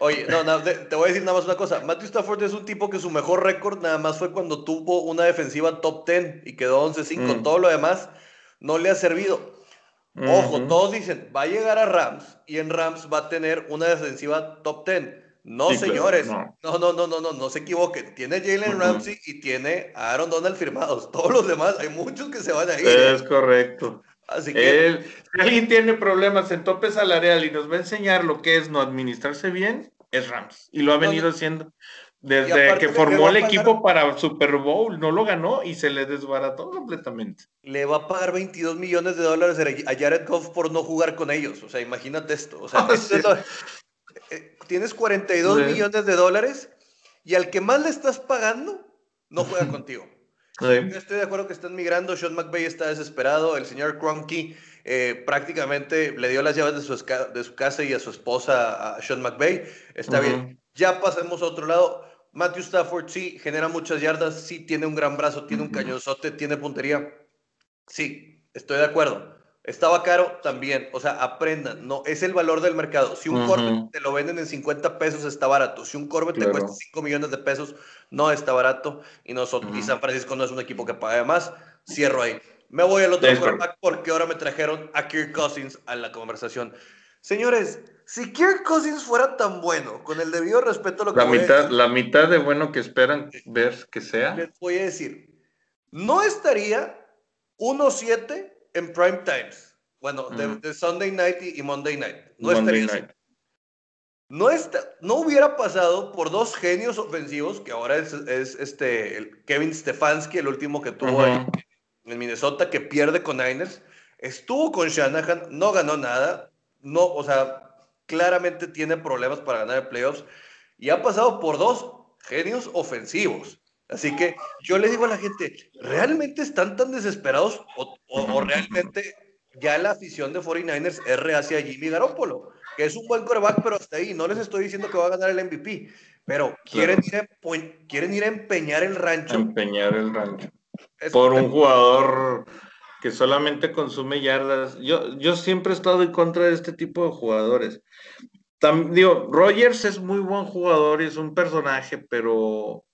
Oye, no, no, te voy a decir nada más una cosa. Matthew Stafford es un tipo que su mejor récord nada más fue cuando tuvo una defensiva top 10 y quedó 11-5. Mm. Todo lo demás no le ha servido. Ojo, todos dicen, va a llegar a Rams y en Rams va a tener una defensiva top 10. No, señores. no. no. no, no, no, no, se equivoquen. Tiene Jalen Ramsey y tiene a Aaron Donald firmados. Todos los demás, hay muchos que se van a ir. Es correcto. Así que. si alguien tiene problemas en tope salarial y nos va a enseñar lo que es no administrarse bien, es Rams. Y lo ha venido haciendo desde que formó el equipo para Super Bowl. No lo ganó y se le desbarató completamente. Le va a pagar 22 millones de dólares a Jared Goff por no jugar con ellos. O sea, imagínate esto. O sea, ah, eh, tienes 42 millones de dólares y al que más le estás pagando no juega contigo. Yo estoy de acuerdo que están migrando. Sean McVay está desesperado. El señor Cronky eh, prácticamente le dio las llaves de su, de su, casa y a su esposa, a Sean McVay. Está bien. Ya pasemos a otro lado. Matthew Stafford sí genera muchas yardas, sí tiene un gran brazo, tiene un cañonzote, tiene puntería. Sí, estoy de acuerdo. Estaba caro también, o sea, aprendan, no, es el valor del mercado. Si un uh te lo venden en 50 pesos, está barato. Si un Corbett te cuesta 5 millones de pesos, no está barato. Y, nosotros, y San Francisco no es un equipo que pague más. Cierro ahí. Me voy al otro quarterback porque ahora me trajeron a Kirk Cousins a la conversación. Señores, si Kirk Cousins fuera tan bueno, con el debido respeto a lo que la mitad, La mitad de bueno que esperan ver que sea. Les voy a decir, no estaría 1-7 en prime times. Bueno, de, Sunday night y, Monday night. No estaría No, está, no hubiera pasado por dos genios ofensivos, que ahora es, este, el Kevin Stefanski, el último que tuvo ahí en Minnesota, que pierde con Niners. Estuvo con Shanahan, no ganó nada. No, o sea, claramente tiene problemas para ganar el playoffs. Y ha pasado por dos genios ofensivos. Así que yo le digo a la gente, ¿realmente están tan desesperados o, realmente ya la afición de 49ers es hacia Jimmy Garoppolo? Que es un buen coreback, pero hasta ahí. No les estoy diciendo que va a ganar el MVP, pero quieren, ir, a, quieren ir a empeñar el rancho. Empeñar el rancho. Por un jugador que solamente consume yardas. Yo, yo siempre he estado en contra de este tipo de jugadores. digo, Rogers es muy buen jugador y es un personaje, pero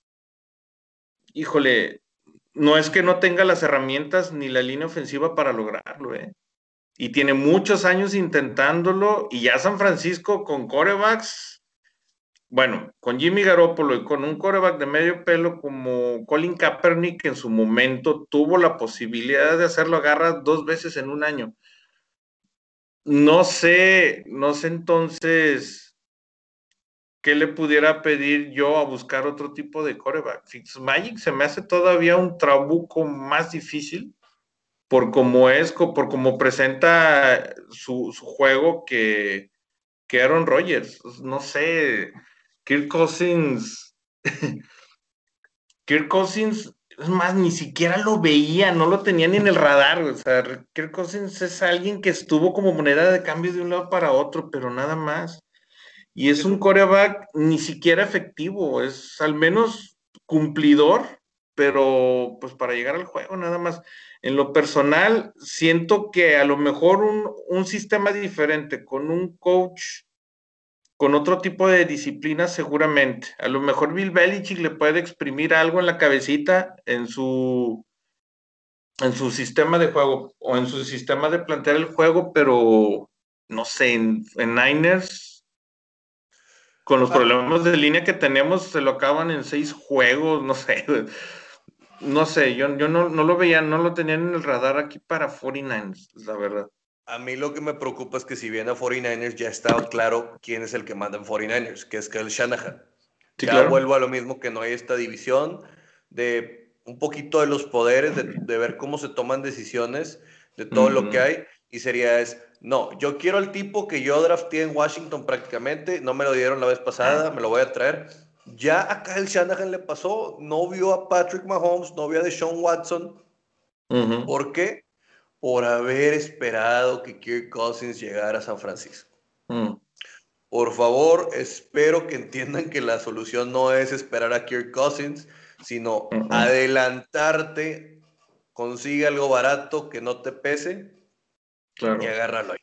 híjole, no es que no tenga las herramientas ni la línea ofensiva para lograrlo, ¿eh? Y tiene muchos años intentándolo y ya San Francisco con corebacks bueno, con Jimmy Garoppolo y con un coreback de medio pelo como Colin Kaepernick en su momento tuvo la posibilidad de hacerlo agarra dos veces en un año. No sé, no sé entonces qué le pudiera pedir yo a buscar otro tipo de coreback. Magic se me hace todavía un trabuco más difícil por cómo es, por cómo presenta su, juego que, que Aaron Rodgers. No sé, Kirk Cousins, Kirk Cousins, es más, ni siquiera lo veía, no lo tenía ni en el radar. O sea, Kirk Cousins es alguien que estuvo como moneda de cambio de un lado para otro, pero nada más. Y es un coreback ni siquiera efectivo, es al menos cumplidor, pero pues para llegar al juego nada más. En lo personal, siento que a lo mejor un, un sistema diferente, con un coach con otro tipo de disciplina seguramente. A lo mejor Bill Belichick le puede exprimir algo en la cabecita en su en su sistema de juego o en su sistema de plantear el juego, pero no sé, en, Niners con los ah. problemas de línea que tenemos se lo acaban en seis juegos, no sé. No sé, yo, yo no, no lo veía, no lo tenía en el radar aquí para 49ers, la verdad. A mí lo que me preocupa es que si viene a 49ers ya está claro quién es el que manda en 49ers, que es Kyle Shanahan. ya vuelvo a lo mismo que no hay esta división de un poquito de los poderes, de, ver cómo se toman decisiones, de todo lo que hay. Y sería es, no, yo quiero al tipo que yo drafté en Washington prácticamente, no me lo dieron la vez pasada, me lo voy a traer. Ya a Kyle Shanahan le pasó, no vio a Patrick Mahomes, no vio a Deshaun Watson. ¿Por qué? por haber esperado que Kirk Cousins llegara a San Francisco. Mm. Por favor, espero que entiendan que la solución no es esperar a Kirk Cousins, sino adelantarte, consigue algo barato que no te pese y agárralo ahí.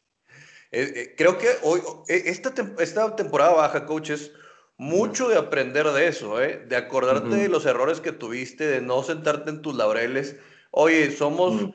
Eh, eh, creo que hoy, eh, esta, esta temporada baja, coaches, mucho de aprender de eso, de acordarte de los errores que tuviste, de no sentarte en tus laureles. Oye, somos,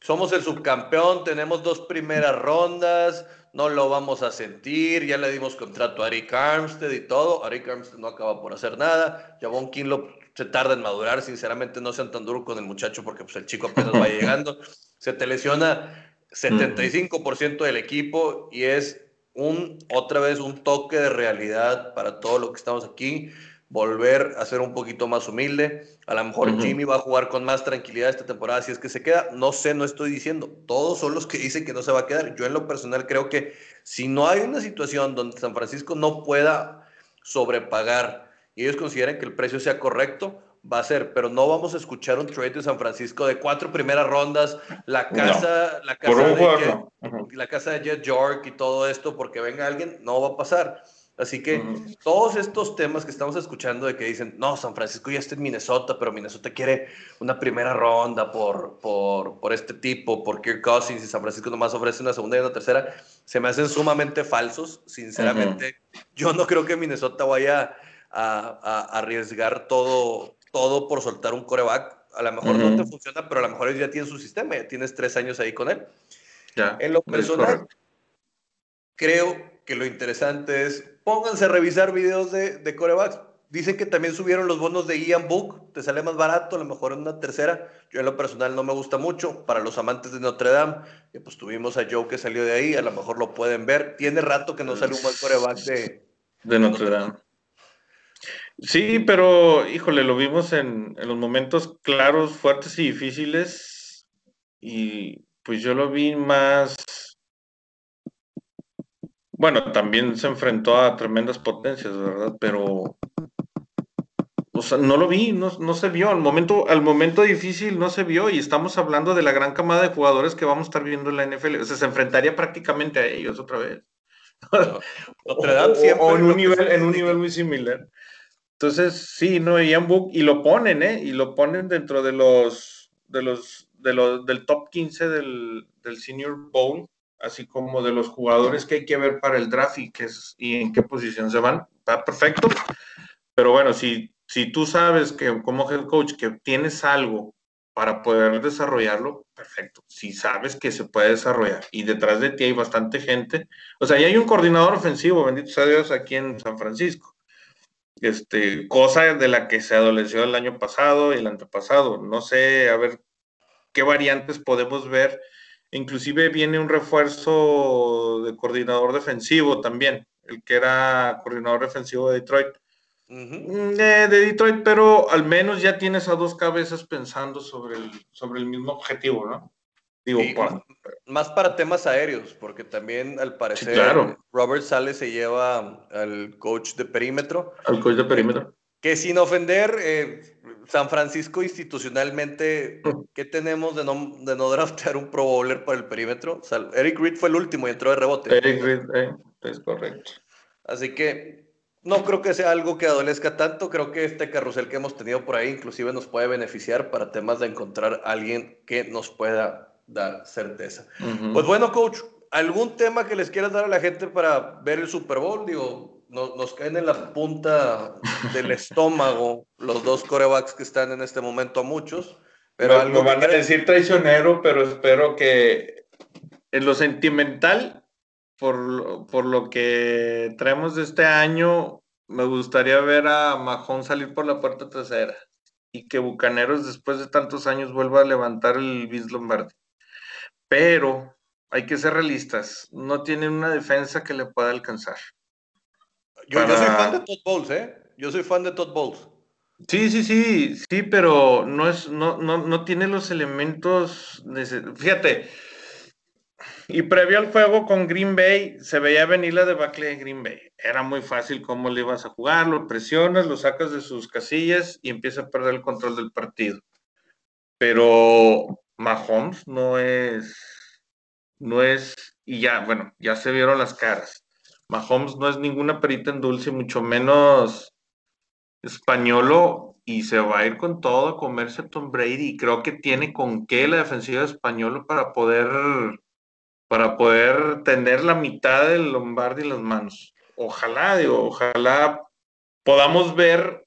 somos el subcampeón, tenemos dos primeras rondas, no lo vamos a sentir, ya le dimos contrato a Eric Armstead y todo, Eric Armstead no acaba por hacer nada, Javon Kinlo se tarda en madurar, sinceramente no sean tan duros con el muchacho porque pues, el chico apenas va llegando, se te lesiona 75% del equipo y es un, otra vez un toque de realidad para todo lo que estamos aquí volver a ser un poquito más humilde. A lo mejor Jimmy va a jugar con más tranquilidad esta temporada si es que se queda. No sé, no estoy diciendo. Todos son los que dicen que no se va a quedar. Yo en lo personal creo que si no hay una situación donde San Francisco no pueda sobrepagar y ellos consideren que el precio sea correcto, va a ser, pero no vamos a escuchar un trade de San Francisco de cuatro primeras rondas, la casa, la casa, de, Jet, la casa de Jet York y todo esto, porque venga alguien, no va a pasar. Así que todos estos temas que estamos escuchando de que dicen, no, San Francisco ya está en Minnesota, pero Minnesota quiere una primera ronda por, por, por este tipo, por Kirk Cousins y San Francisco nomás ofrece una segunda y una tercera, se me hacen sumamente falsos. Sinceramente, yo no creo que Minnesota vaya a, arriesgar todo, todo por soltar un coreback. A lo mejor no te funciona, pero a lo mejor ellos ya tienen su sistema, ya tienes tres años ahí con él. Ya, en lo personal, creo que lo interesante es pónganse a revisar videos de, de corebacks. Dicen que también subieron los bonos de Ian Book, te sale más barato, a lo mejor en una tercera. Yo en lo personal no me gusta mucho. Para los amantes de Notre Dame, pues tuvimos a Joe que salió de ahí, a lo mejor lo pueden ver. Tiene rato que no sale un buen coreback de, de Notre Dame. Sí, pero híjole, lo vimos en, en, los momentos claros, fuertes y difíciles. Y pues yo lo vi más bueno, también se enfrentó a tremendas potencias, ¿verdad? Pero, o sea, no lo vi, no, se vio. Al momento, al momento difícil no se vio y estamos hablando de la gran camada de jugadores que vamos a estar viendo en la NFL. O sea, se enfrentaría prácticamente a ellos otra vez. o, en un nivel, en un nivel muy similar. Entonces, sí, no, Ian Book, y lo ponen, ¿eh? Y lo ponen dentro de los, de los, de los, del top 15 del, del Senior Bowl así como de los jugadores que hay que ver para el draft y, es, y en qué posición se van. Está perfecto. Pero bueno, si, si tú sabes que como head coach que tienes algo para poder desarrollarlo, perfecto. Si sabes que se puede desarrollar y detrás de ti hay bastante gente, o sea, hay un coordinador ofensivo, bendito sea Dios, aquí en San Francisco. Este, cosa de la que se adoleció el año pasado y el antepasado. No sé, a ver qué variantes podemos ver. Inclusive viene un refuerzo de coordinador defensivo también, el que era coordinador defensivo de Detroit. Mm, de, Detroit, pero al menos ya tienes a dos cabezas pensando sobre el, sobre el mismo objetivo, ¿no? Digo, más para temas aéreos, porque también al parecer Robert Sales se lleva al coach de perímetro. Al coach de perímetro. Que sin ofender, eh, San Francisco institucionalmente, ¿qué tenemos de no, de no draftear un Pro Bowler para el perímetro? Eric Reed fue el último y entró de rebote. Eric Reed, eh, es correcto. Así que no creo que sea algo que adolezca tanto. Creo que este carrusel que hemos tenido por ahí inclusive nos puede beneficiar para temas de encontrar a alguien que nos pueda dar certeza. Pues bueno, coach, ¿algún tema que les quieras dar a la gente para ver el Super Bowl? Digo, nos caen en la punta del estómago los dos corebacks que están en este momento a muchos. Pero algo van a decir traicionero, pero espero que en lo sentimental, por, por lo que traemos de este año, me gustaría ver a Mahón salir por la puerta trasera y que Bucaneros después de tantos años vuelva a levantar el Vince Lombardi pero hay que ser realistas. No tiene una defensa que le pueda alcanzar. Yo, soy fan de Todd Bowles, ¿eh? Yo soy fan de Todd Bowles. Sí, sí, sí, sí, pero no, es, no, no, tiene los elementos. Fíjate, y previo al juego con Green Bay, se veía venir la debacle de Green Bay. Era muy fácil cómo le ibas a jugar, lo presionas, lo sacas de sus casillas y empieza a perder el control del partido. Pero Mahomes no es, no es, y ya, bueno, ya se vieron las caras. Mahomes no es ninguna perita en dulce, mucho menos españolo, y se va a ir con todo a comerse Tom Brady. Y creo que tiene con qué la defensiva española para poder, para poder tener la mitad del Lombardi en las manos. Ojalá, digo, ojalá podamos ver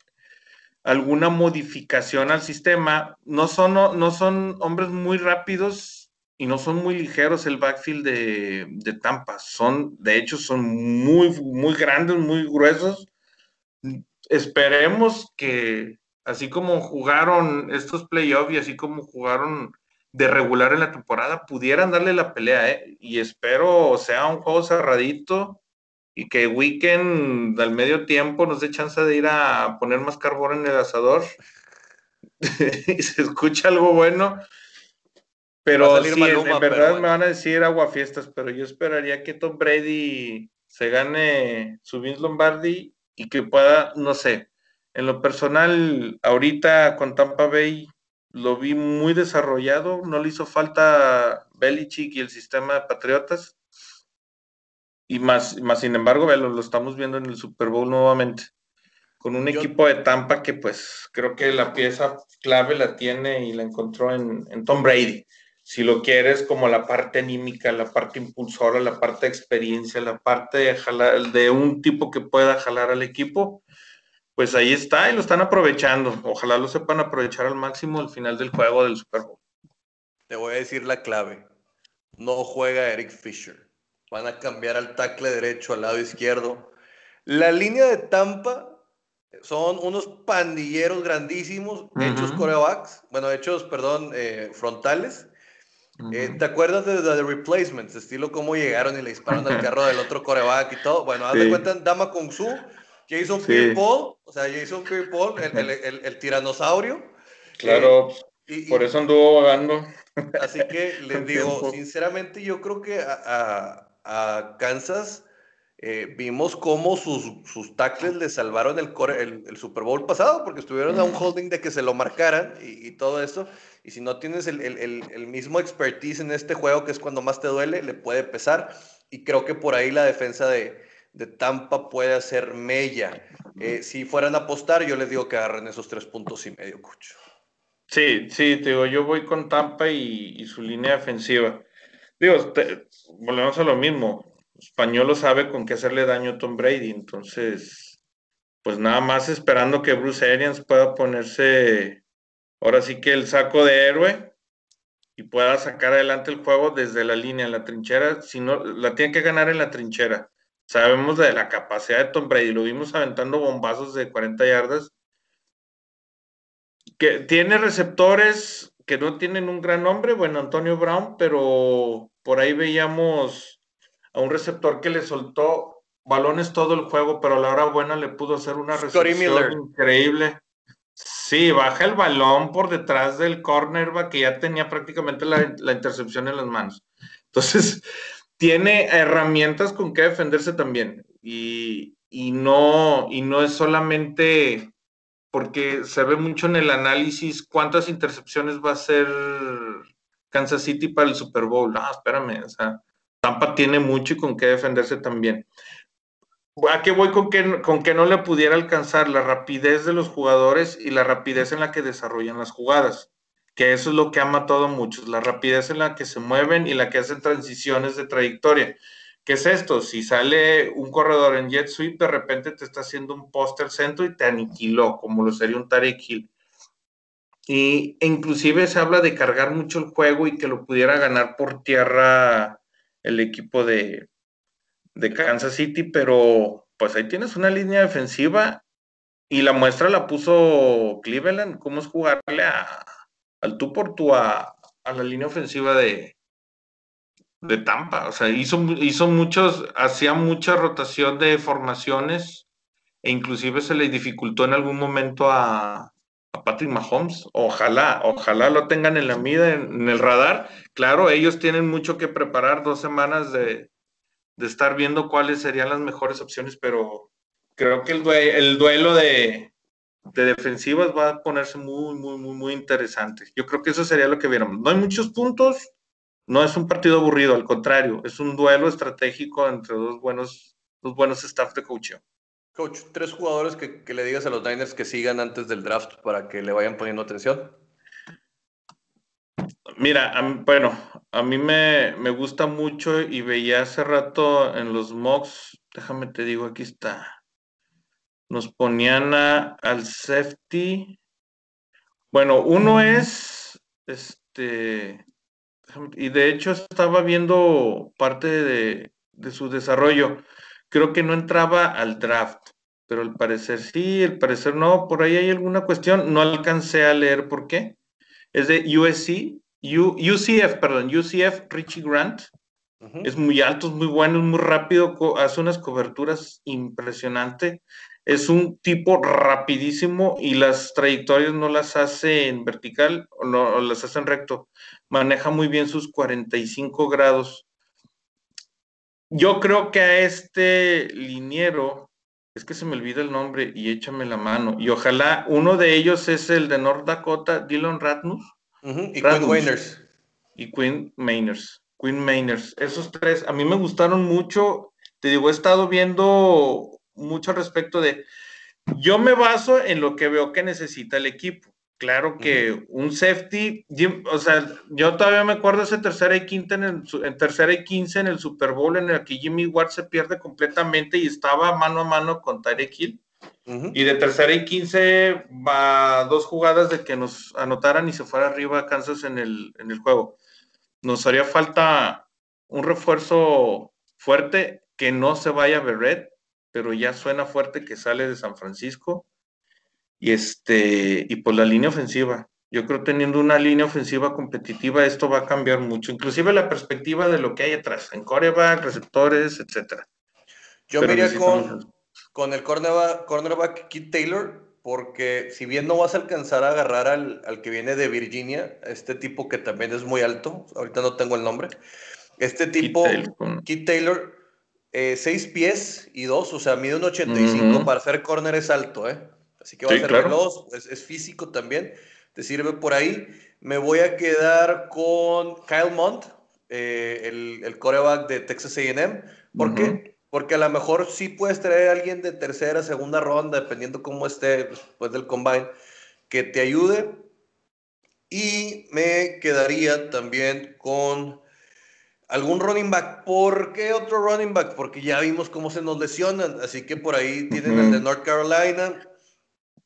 alguna modificación al sistema. No son, no son hombres muy rápidos y no son muy ligeros el backfield de, de Tampa. Son, de hecho, son muy, muy grandes, muy gruesos. Esperemos que, así como jugaron estos playoffs y así como jugaron de regular en la temporada, pudieran darle la pelea, ¿eh? Y espero sea un juego cerradito y que Weekend al medio tiempo nos dé chance de ir a poner más carbón en el asador y se escucha algo bueno. Pero sí, en, verdad me van a decir aguafiestas, pero yo esperaría que Tom Brady se gane su Vince Lombardi y que pueda, no sé, en lo personal, ahorita con Tampa Bay lo vi muy desarrollado, no le hizo falta Belichick y el sistema de Patriotas y más, más sin embargo, lo, estamos viendo en el Super Bowl nuevamente, con un equipo de Tampa que pues creo que la pieza clave la tiene y la encontró en, en Tom Brady. Si lo quieres como la parte anímica, la parte impulsora, la parte de experiencia, la parte de, jalar, de un tipo que pueda jalar al equipo, pues ahí está y lo están aprovechando. Ojalá lo sepan aprovechar al máximo al final del juego del Super Bowl. Te voy a decir la clave. No juega Eric Fisher. Van a cambiar al tackle derecho al lado izquierdo. La línea de Tampa son unos pandilleros grandísimos, hechos corebacks, bueno, hechos, perdón, eh, frontales. Eh, ¿Te acuerdas de, The Replacements? Estilo cómo llegaron y le dispararon al carro del otro coreback y todo. Bueno, haz de cuenta Dama Kung Su, Jason sí. Pierre Paul, o sea, Jason Pierre Paul, el, el, el, tiranosaurio. Claro, eh, por eso anduvo vagando. Así que les digo, sinceramente, yo creo que a, a Kansas, eh, vimos cómo sus, sus tackles le salvaron el, el, Super Bowl pasado, porque estuvieron a un holding de que se lo marcaran y, todo eso. Y si no tienes el, el, mismo expertise en este juego, que es cuando más te duele, le puede pesar. Y creo que por ahí la defensa de, de Tampa puede hacer mella. Eh, si fueran a apostar, yo les digo que agarren esos tres puntos y medio, Cucho. Sí, sí, te digo, yo voy con Tampa y, y su línea defensiva. Digo, volvemos a lo mismo. Español sabe con qué hacerle daño a Tom Brady, entonces, pues nada más esperando que Bruce Arians pueda ponerse, ahora sí que el saco de héroe y pueda sacar adelante el juego desde la línea, en la trinchera, si no, la tiene que ganar en la trinchera. Sabemos de la capacidad de Tom Brady, lo vimos aventando bombazos de 40 yardas. Que tiene receptores que no tienen un gran nombre, bueno, Antonio Brown, pero por ahí veíamos a un receptor que le soltó balones todo el juego, pero a la hora buena le pudo hacer una recepción increíble. Sí, baja el balón por detrás del cornerback que ya tenía prácticamente la, la intercepción en las manos. Entonces, tiene herramientas con que defenderse también. Y, y, no, y no es solamente porque se ve mucho en el análisis cuántas intercepciones va a hacer Kansas City para el Super Bowl. Ah, espérame, o sea, Tampa tiene mucho y con qué defenderse también. ¿A qué voy con que, con que no le pudiera alcanzar la rapidez de los jugadores y la rapidez en la que desarrollan las jugadas? Que eso es lo que ha matado a muchos, la rapidez en la que se mueven y la que hacen transiciones de trayectoria. ¿Qué es esto? Si sale un corredor en jet sweep, de repente te está haciendo un póster centro y te aniquiló, como lo sería un Tarek Hill. Y e inclusive se habla de cargar mucho el juego y que lo pudiera ganar por tierra el equipo de, de Kansas City, pero pues ahí tienes una línea defensiva y la muestra la puso Cleveland, cómo es jugarle a, al tú por tú a, la línea ofensiva de, de Tampa. O sea, hizo, hizo muchos, hacía mucha rotación de formaciones e inclusive se le dificultó en algún momento a, a Patrick Mahomes. Ojalá, ojalá lo tengan en la mida, en, el radar. Claro, ellos tienen mucho que preparar, dos semanas de, de estar viendo cuáles serían las mejores opciones, pero creo que el, el duelo de, de, defensivas va a ponerse muy, muy, muy, muy interesante. Yo creo que eso sería lo que viéramos. No hay muchos puntos, no es un partido aburrido, al contrario, es un duelo estratégico entre dos buenos, dos buenos staff de coaching. Coach, tres jugadores que, que le digas a los Niners que sigan antes del draft para que le vayan poniendo atención. Mira, bueno, a mí me, gusta mucho y veía hace rato en los mocks, déjame te digo, aquí está. Nos ponían al safety. Bueno, uno es, este, y de hecho estaba viendo parte de, de su desarrollo. Creo que no entraba al draft, pero al parecer sí, al parecer no, por ahí hay alguna cuestión, no alcancé a leer por qué. Es de USC, UCF, perdón, UCF Richie Grant. Es muy alto, es muy bueno, es muy rápido, hace unas coberturas impresionantes. Es un tipo rapidísimo y las trayectorias no las hace en vertical o, no, las hace en recto. Maneja muy bien sus 45 grados. Yo creo que a este liniero, es que se me olvida el nombre y échame la mano. Y ojalá uno de ellos es el de North Dakota, Dylan Ratnus y Quinn Mainers. Y Quinn Mainers. Quinn Mainers. Esos tres a mí me gustaron mucho. Te digo, he estado viendo mucho respecto de. Yo me baso en lo que veo que necesita el equipo. Claro que un safety, o sea, yo todavía me acuerdo ese tercera y quinta en, el, tercera y quince en el Super Bowl en el que Jimmy Ward se pierde completamente y estaba mano a mano con Tyreek Hill y de tercera y quince va dos jugadas de que nos anotaran y se fuera arriba Kansas en el, en el juego. Nos haría falta un refuerzo fuerte que no se vaya a Berret, pero ya suena fuerte que sale de San Francisco. Y este, y por la línea ofensiva. Yo creo teniendo una línea ofensiva competitiva, esto va a cambiar mucho, inclusive la perspectiva de lo que hay atrás, en coreback, receptores, etcétera. Yo me con, con el cornerback, cornerback Kit Taylor, porque si bien no vas a alcanzar a agarrar al, al, que viene de Virginia, este tipo que también es muy alto, ahorita no tengo el nombre, este tipo, Kit Taylor, eh, seis pies y dos, o sea, mide un 85, para hacer corner es alto, ¿eh? Así que va a ser veloz, es, físico también, te sirve por ahí. Me voy a quedar con Kyle Mont, eh, el, el coreback de Texas AM, porque porque a lo mejor sí puedes traer a alguien de tercera, segunda ronda, dependiendo cómo esté después del combine, que te ayude. Y me quedaría también con algún running back. ¿Por qué otro running back? Porque ya vimos cómo se nos lesionan. Así que por ahí tienen el de North Carolina.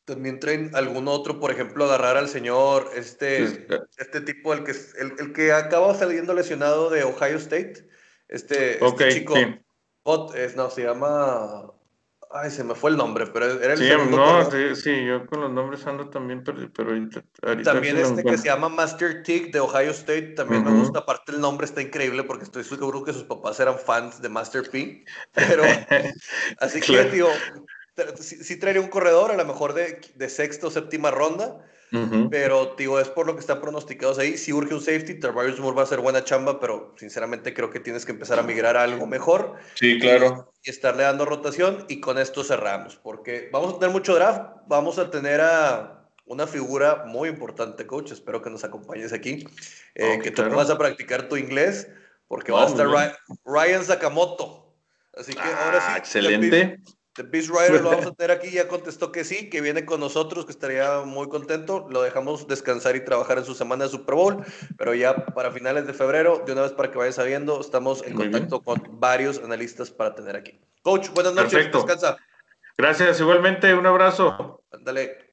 También traen algún otro, por ejemplo, agarrar al señor, este, este tipo, el que, el, el que acaba saliendo lesionado de Ohio State, este, este chico, es, no, se llama, ay, se me fue el nombre, pero era el sí, no, sí, yo con los nombres ando también, pero, pero ahorita También este que se llama Master Tick de Ohio State, también me gusta, aparte el nombre está increíble porque estoy seguro que sus papás eran fans de Master P, pero, así que, tío, sí, traería un corredor, a lo mejor de, de sexta o séptima ronda, pero digo, es por lo que están pronosticados ahí. Si urge un safety, Tarbarius Moore va a ser buena chamba, pero sinceramente creo que tienes que empezar a migrar a algo mejor. Sí, claro. Y, estarle dando rotación y con esto cerramos, porque vamos a tener mucho draft, vamos a tener a una figura muy importante, coach, espero que nos acompañes aquí, eh, que tú vas a practicar tu inglés, porque va a estar Ryan Sakamoto. Así que ahora sí. Ah, excelente. The Beast Rider lo vamos a tener aquí, ya contestó que sí, que viene con nosotros, que estaría muy contento. Lo dejamos descansar y trabajar en su semana de Super Bowl, pero ya para finales de febrero, de una vez para que vayas sabiendo, estamos en contacto con varios analistas para tener aquí. Coach, buenas noches, Perfecto. descansa. Gracias, igualmente, un abrazo. Ándale.